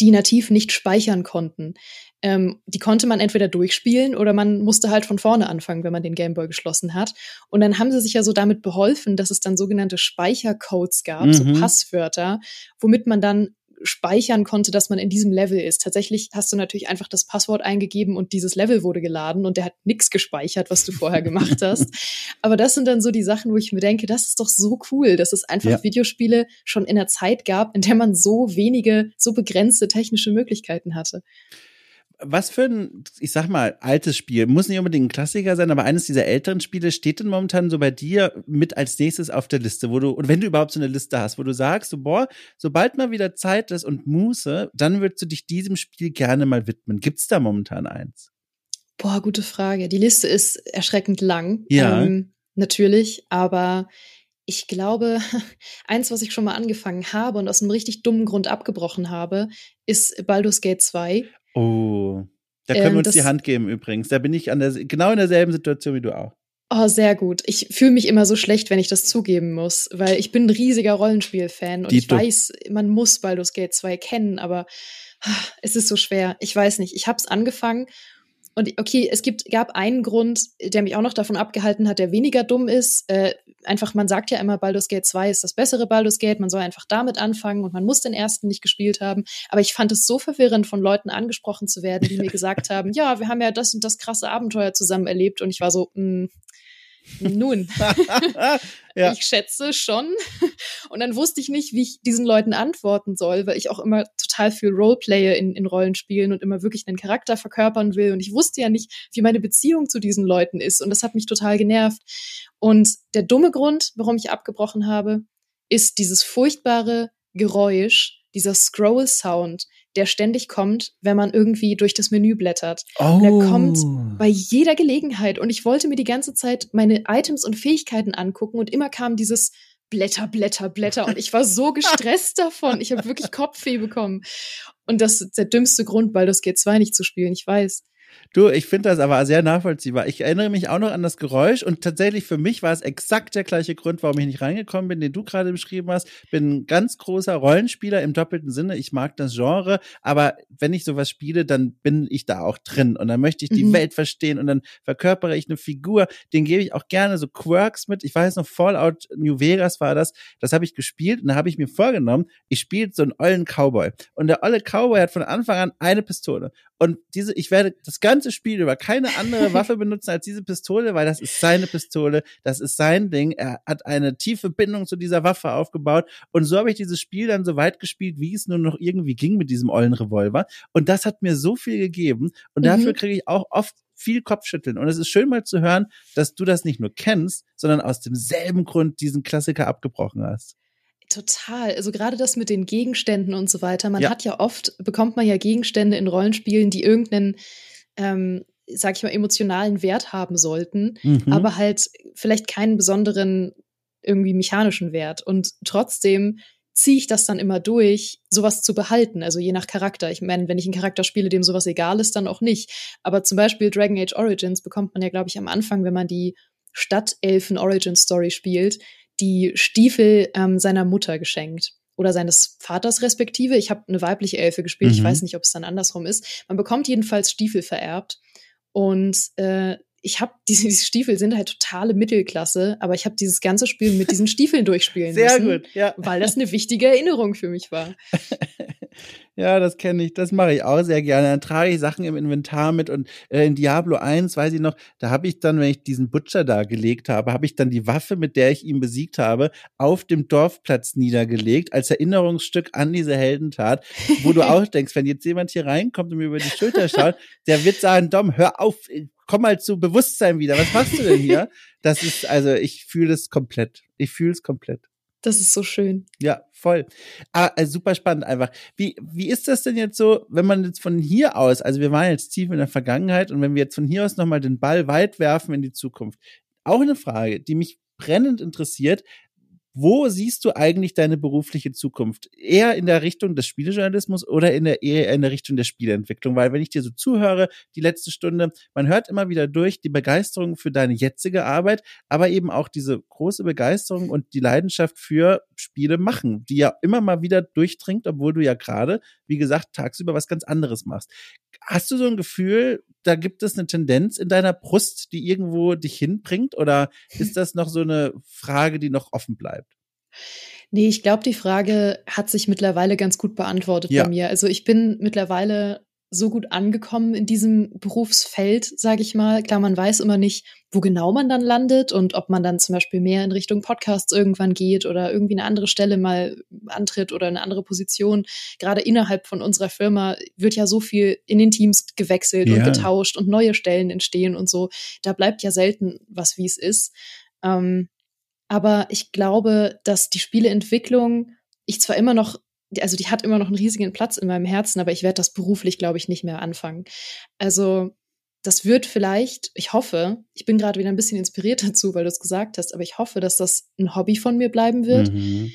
die nativ nicht speichern konnten. Ähm, die konnte man entweder durchspielen oder man musste halt von vorne anfangen, wenn man den Gameboy geschlossen hat. Und dann haben sie sich ja so damit beholfen, dass es dann sogenannte Speichercodes gab, mhm. so Passwörter, womit man dann speichern konnte, dass man in diesem Level ist. Tatsächlich hast du natürlich einfach das Passwort eingegeben und dieses Level wurde geladen und der hat nichts gespeichert, was du vorher [laughs] gemacht hast. Aber das sind dann so die Sachen, wo ich mir denke, das ist doch so cool, dass es einfach ja. Videospiele schon in der Zeit gab, in der man so wenige, so begrenzte technische Möglichkeiten hatte was für ein, ich sag mal, altes Spiel, muss nicht unbedingt ein Klassiker sein, aber eines dieser älteren Spiele steht denn momentan so bei dir mit als nächstes auf der Liste, wo du, und wenn du überhaupt so eine Liste hast, wo du sagst, so, boah, sobald mal wieder Zeit ist und Muße, dann würdest du dich diesem Spiel gerne mal widmen. Gibt's da momentan eins? Boah, gute Frage. Die Liste ist erschreckend lang. Ja. Ähm, natürlich, aber ich glaube, [laughs] eins, was ich schon mal angefangen habe und aus einem richtig dummen Grund abgebrochen habe, ist Baldur's Gate 2. Oh, da können ähm, wir uns die Hand geben übrigens. Da bin ich an der, genau in derselben Situation wie du auch. Oh, sehr gut. Ich fühle mich immer so schlecht, wenn ich das zugeben muss, weil ich bin ein riesiger Rollenspiel-Fan und ich weiß, man muss Baldur's Gate 2 kennen, aber ah, es ist so schwer. Ich weiß nicht. Ich habe es angefangen und okay, es gibt, gab einen Grund, der mich auch noch davon abgehalten hat, der weniger dumm ist. Äh, einfach, man sagt ja immer, Baldur's Gate 2 ist das bessere Baldur's Gate, man soll einfach damit anfangen und man muss den ersten nicht gespielt haben. Aber ich fand es so verwirrend, von Leuten angesprochen zu werden, die mir gesagt haben, [laughs] ja, wir haben ja das und das krasse Abenteuer zusammen erlebt. Und ich war so, mh, mm, nun, [laughs] ja. ich schätze schon. Und dann wusste ich nicht, wie ich diesen Leuten antworten soll, weil ich auch immer total viel Roleplaye in, in Rollenspielen und immer wirklich einen Charakter verkörpern will. Und ich wusste ja nicht, wie meine Beziehung zu diesen Leuten ist. Und das hat mich total genervt. Und der dumme Grund, warum ich abgebrochen habe, ist dieses furchtbare Geräusch, dieser Scroll-Sound, der ständig kommt, wenn man irgendwie durch das Menü blättert. Oh. Der kommt bei jeder Gelegenheit. Und ich wollte mir die ganze Zeit meine Items und Fähigkeiten angucken und immer kam dieses Blätter, Blätter, Blätter. Und ich war so [laughs] gestresst davon. Ich habe wirklich Kopfweh bekommen. Und das ist der dümmste Grund, weil das G2 nicht zu spielen, ich weiß. Du, ich finde das aber sehr nachvollziehbar. Ich erinnere mich auch noch an das Geräusch und tatsächlich für mich war es exakt der gleiche Grund, warum ich nicht reingekommen bin, den du gerade beschrieben hast. Bin ein ganz großer Rollenspieler im doppelten Sinne. Ich mag das Genre, aber wenn ich sowas spiele, dann bin ich da auch drin und dann möchte ich die mhm. Welt verstehen und dann verkörpere ich eine Figur. Den gebe ich auch gerne so Quirks mit. Ich weiß noch, Fallout New Vegas war das. Das habe ich gespielt und da habe ich mir vorgenommen, ich spiele so einen ollen Cowboy. Und der olle Cowboy hat von Anfang an eine Pistole. Und diese, ich werde das ganze Spiel über keine andere [laughs] Waffe benutzen als diese Pistole, weil das ist seine Pistole, das ist sein Ding. Er hat eine tiefe Bindung zu dieser Waffe aufgebaut. Und so habe ich dieses Spiel dann so weit gespielt, wie es nur noch irgendwie ging mit diesem ollen Revolver. Und das hat mir so viel gegeben. Und mhm. dafür kriege ich auch oft viel Kopfschütteln. Und es ist schön mal zu hören, dass du das nicht nur kennst, sondern aus demselben Grund diesen Klassiker abgebrochen hast. Total. Also gerade das mit den Gegenständen und so weiter. Man ja. hat ja oft, bekommt man ja Gegenstände in Rollenspielen, die irgendeinen, ähm, sag ich mal, emotionalen Wert haben sollten, mhm. aber halt vielleicht keinen besonderen irgendwie mechanischen Wert. Und trotzdem ziehe ich das dann immer durch, sowas zu behalten. Also je nach Charakter. Ich meine, wenn ich einen Charakter spiele, dem sowas egal ist, dann auch nicht. Aber zum Beispiel Dragon Age Origins bekommt man ja, glaube ich, am Anfang, wenn man die Stadtelfen Origin Story spielt, die Stiefel ähm, seiner Mutter geschenkt oder seines Vaters respektive. Ich habe eine weibliche Elfe gespielt. Mhm. Ich weiß nicht, ob es dann andersrum ist. Man bekommt jedenfalls Stiefel vererbt und äh, ich habe [laughs] diese, diese Stiefel sind halt totale Mittelklasse, aber ich habe dieses ganze Spiel mit diesen Stiefeln durchspielen [laughs] Sehr müssen, gut, ja. weil das [laughs] eine wichtige Erinnerung für mich war. Ja, das kenne ich. Das mache ich auch sehr gerne. Dann trage ich Sachen im Inventar mit und äh, in Diablo 1, weiß ich noch, da habe ich dann, wenn ich diesen Butcher da gelegt habe, habe ich dann die Waffe, mit der ich ihn besiegt habe, auf dem Dorfplatz niedergelegt, als Erinnerungsstück an diese Heldentat, wo du auch [laughs] denkst, wenn jetzt jemand hier reinkommt und mir über die Schulter schaut, der wird sagen, Dom, hör auf, komm mal zu Bewusstsein wieder. Was machst du denn hier? Das ist, also ich fühle es komplett. Ich fühle es komplett. Das ist so schön. Ja, voll. Ah, also super spannend einfach. Wie, wie ist das denn jetzt so, wenn man jetzt von hier aus, also wir waren jetzt tief in der Vergangenheit und wenn wir jetzt von hier aus nochmal den Ball weit werfen in die Zukunft. Auch eine Frage, die mich brennend interessiert. Wo siehst du eigentlich deine berufliche Zukunft? Eher in der Richtung des Spielejournalismus oder in der, eher in der Richtung der Spieleentwicklung? Weil wenn ich dir so zuhöre, die letzte Stunde, man hört immer wieder durch die Begeisterung für deine jetzige Arbeit, aber eben auch diese große Begeisterung und die Leidenschaft für Spiele machen, die ja immer mal wieder durchdringt, obwohl du ja gerade, wie gesagt, tagsüber was ganz anderes machst. Hast du so ein Gefühl, da gibt es eine Tendenz in deiner Brust, die irgendwo dich hinbringt? Oder ist das noch so eine Frage, die noch offen bleibt? Nee, ich glaube, die Frage hat sich mittlerweile ganz gut beantwortet ja. bei mir. Also ich bin mittlerweile so gut angekommen in diesem Berufsfeld, sage ich mal. Klar, man weiß immer nicht, wo genau man dann landet und ob man dann zum Beispiel mehr in Richtung Podcasts irgendwann geht oder irgendwie eine andere Stelle mal antritt oder eine andere Position. Gerade innerhalb von unserer Firma wird ja so viel in den Teams gewechselt ja. und getauscht und neue Stellen entstehen und so. Da bleibt ja selten was, wie es ist. Ähm, aber ich glaube, dass die Spieleentwicklung ich zwar immer noch also die hat immer noch einen riesigen Platz in meinem Herzen, aber ich werde das beruflich, glaube ich, nicht mehr anfangen. Also das wird vielleicht, ich hoffe, ich bin gerade wieder ein bisschen inspiriert [laughs] dazu, weil du es gesagt hast, aber ich hoffe, dass das ein Hobby von mir bleiben wird. Mhm.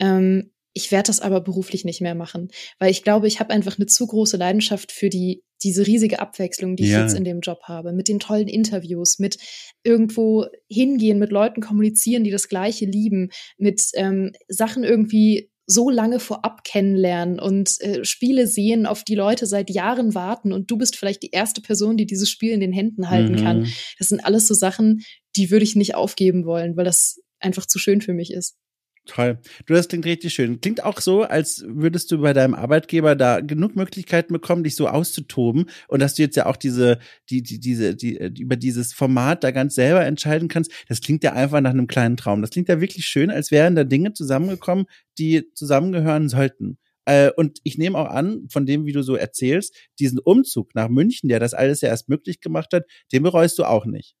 Ähm, ich werde das aber beruflich nicht mehr machen, weil ich glaube, ich habe einfach eine zu große Leidenschaft für die diese riesige Abwechslung, die ich Ja. jetzt in dem Job habe, mit den tollen Interviews, mit irgendwo hingehen, mit Leuten kommunizieren, die das Gleiche lieben, mit ähm, Sachen irgendwie so lange vorab kennenlernen und äh, Spiele sehen, auf die Leute seit Jahren warten und du bist vielleicht die erste Person, die dieses Spiel in den Händen halten kann. Mhm. Das sind alles so Sachen, die würde ich nicht aufgeben wollen, weil das einfach zu schön für mich ist. Toll. Du, das klingt richtig schön. Klingt auch so, als würdest du bei deinem Arbeitgeber da genug Möglichkeiten bekommen, dich so auszutoben und dass du jetzt ja auch diese, die, die, diese, die, äh, über dieses Format da ganz selber entscheiden kannst. Das klingt ja einfach nach einem kleinen Traum. Das klingt ja wirklich schön, als wären da Dinge zusammengekommen, die zusammengehören sollten. Äh, Und ich nehme auch an, von dem, wie du so erzählst, diesen Umzug nach München, der das alles ja erst möglich gemacht hat, den bereust du auch nicht.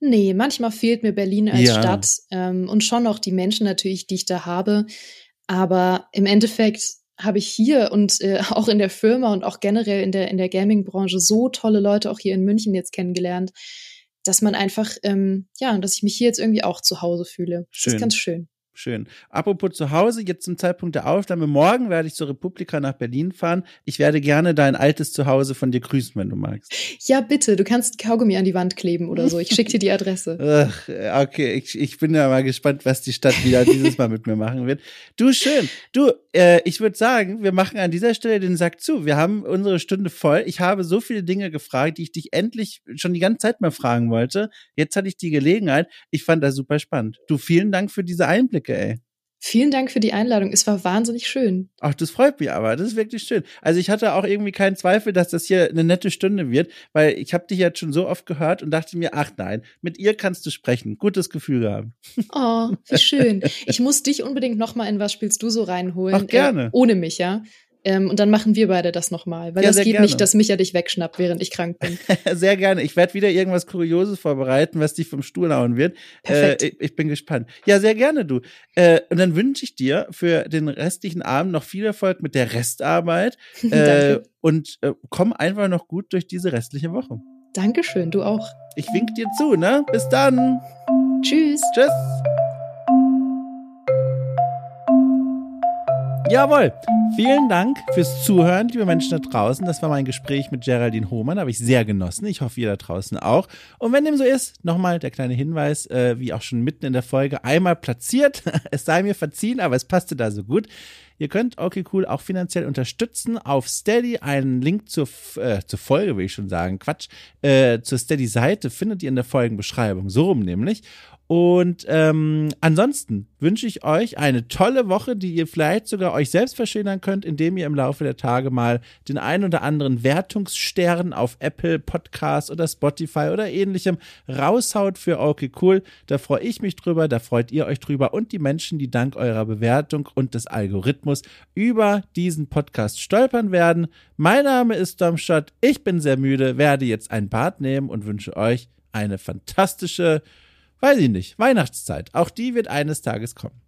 Nee, manchmal fehlt mir Berlin als Ja. Stadt ähm, und schon noch die Menschen natürlich, die ich da habe. Aber im Endeffekt habe ich hier und äh, [laughs] auch in der Firma und auch generell in der, in der Gaming-Branche so tolle Leute auch hier in München jetzt kennengelernt, dass man einfach, ähm, ja, dass ich mich hier jetzt irgendwie auch zu Hause fühle. Das Schön. ist ganz schön. Schön. Apropos zu Hause, jetzt zum Zeitpunkt der Aufnahme. Morgen werde ich zur Republika nach Berlin fahren. Ich werde gerne dein altes Zuhause von dir grüßen, wenn du magst. Ja, bitte, du kannst Kaugummi an die Wand kleben oder so. Ich schicke dir die Adresse. [laughs] Ach, okay, ich, ich bin ja mal gespannt, was die Stadt wieder dieses Mal mit mir machen wird. Du, schön. Du, äh, ich würde sagen, wir machen an dieser Stelle den Sack zu. Wir haben unsere Stunde voll. Ich habe so viele Dinge gefragt, die ich dich endlich schon die ganze Zeit mal fragen wollte. Jetzt hatte ich die Gelegenheit. Ich fand das super spannend. Du, vielen Dank für diese Einblicke, ey. Vielen Dank für die Einladung. Es war wahnsinnig schön. Ach, das freut mich aber. Das ist wirklich schön. Also ich hatte auch irgendwie keinen Zweifel, dass das hier eine nette Stunde wird, weil ich habe dich jetzt schon so oft gehört und dachte mir, ach nein, mit ihr kannst du sprechen. Gutes Gefühl haben. Oh, wie schön. Ich muss dich unbedingt noch mal in was spielst du so reinholen. Ach, gerne. Äh, ohne mich, ja. Ähm, und dann machen wir beide das noch mal, weil Ja, das geht gerne. nicht, dass Micha dich wegschnappt, während ich krank bin. [laughs] Sehr gerne. Ich werde wieder irgendwas Kurioses vorbereiten, was dich vom Stuhl hauen wird. Perfekt. Äh, ich, ich bin gespannt. Ja, sehr gerne, du. Äh, und dann wünsche ich dir für den restlichen Abend noch viel Erfolg mit der Restarbeit. [laughs] Äh, Danke. und äh, komm einfach noch gut durch diese restliche Woche. Dankeschön, du auch. Ich wink dir zu, ne? Bis dann. Tschüss. Tschüss. Jawohl. Vielen Dank fürs Zuhören, liebe Menschen da draußen. Das war mein Gespräch mit Geraldine Hohmann. Habe ich sehr genossen. Ich hoffe, ihr da draußen auch. Und wenn dem so ist, nochmal der kleine Hinweis, äh, wie auch schon mitten in der Folge, einmal platziert. [laughs] es sei mir verziehen, aber es passte da so gut. Ihr könnt okay cool auch finanziell unterstützen auf Steady. Einen Link zur, äh, zur Folge, will ich schon sagen. Quatsch. Äh, zur Steady-Seite findet ihr in der Folgenbeschreibung. So rum nämlich. Und ähm, ansonsten wünsche ich euch eine tolle Woche, die ihr vielleicht sogar euch selbst verschönern könnt, indem ihr im Laufe der Tage mal den ein oder anderen Wertungsstern auf Apple Podcasts oder Spotify oder ähnlichem raushaut für okay cool. Da freue ich mich drüber, da freut ihr euch drüber und die Menschen, die dank eurer Bewertung und des Algorithmus über diesen Podcast stolpern werden. Mein Name ist Domschott, ich bin sehr müde, werde jetzt ein Bad nehmen und wünsche euch eine fantastische weiß ich nicht, Weihnachtszeit. Auch die wird eines Tages kommen.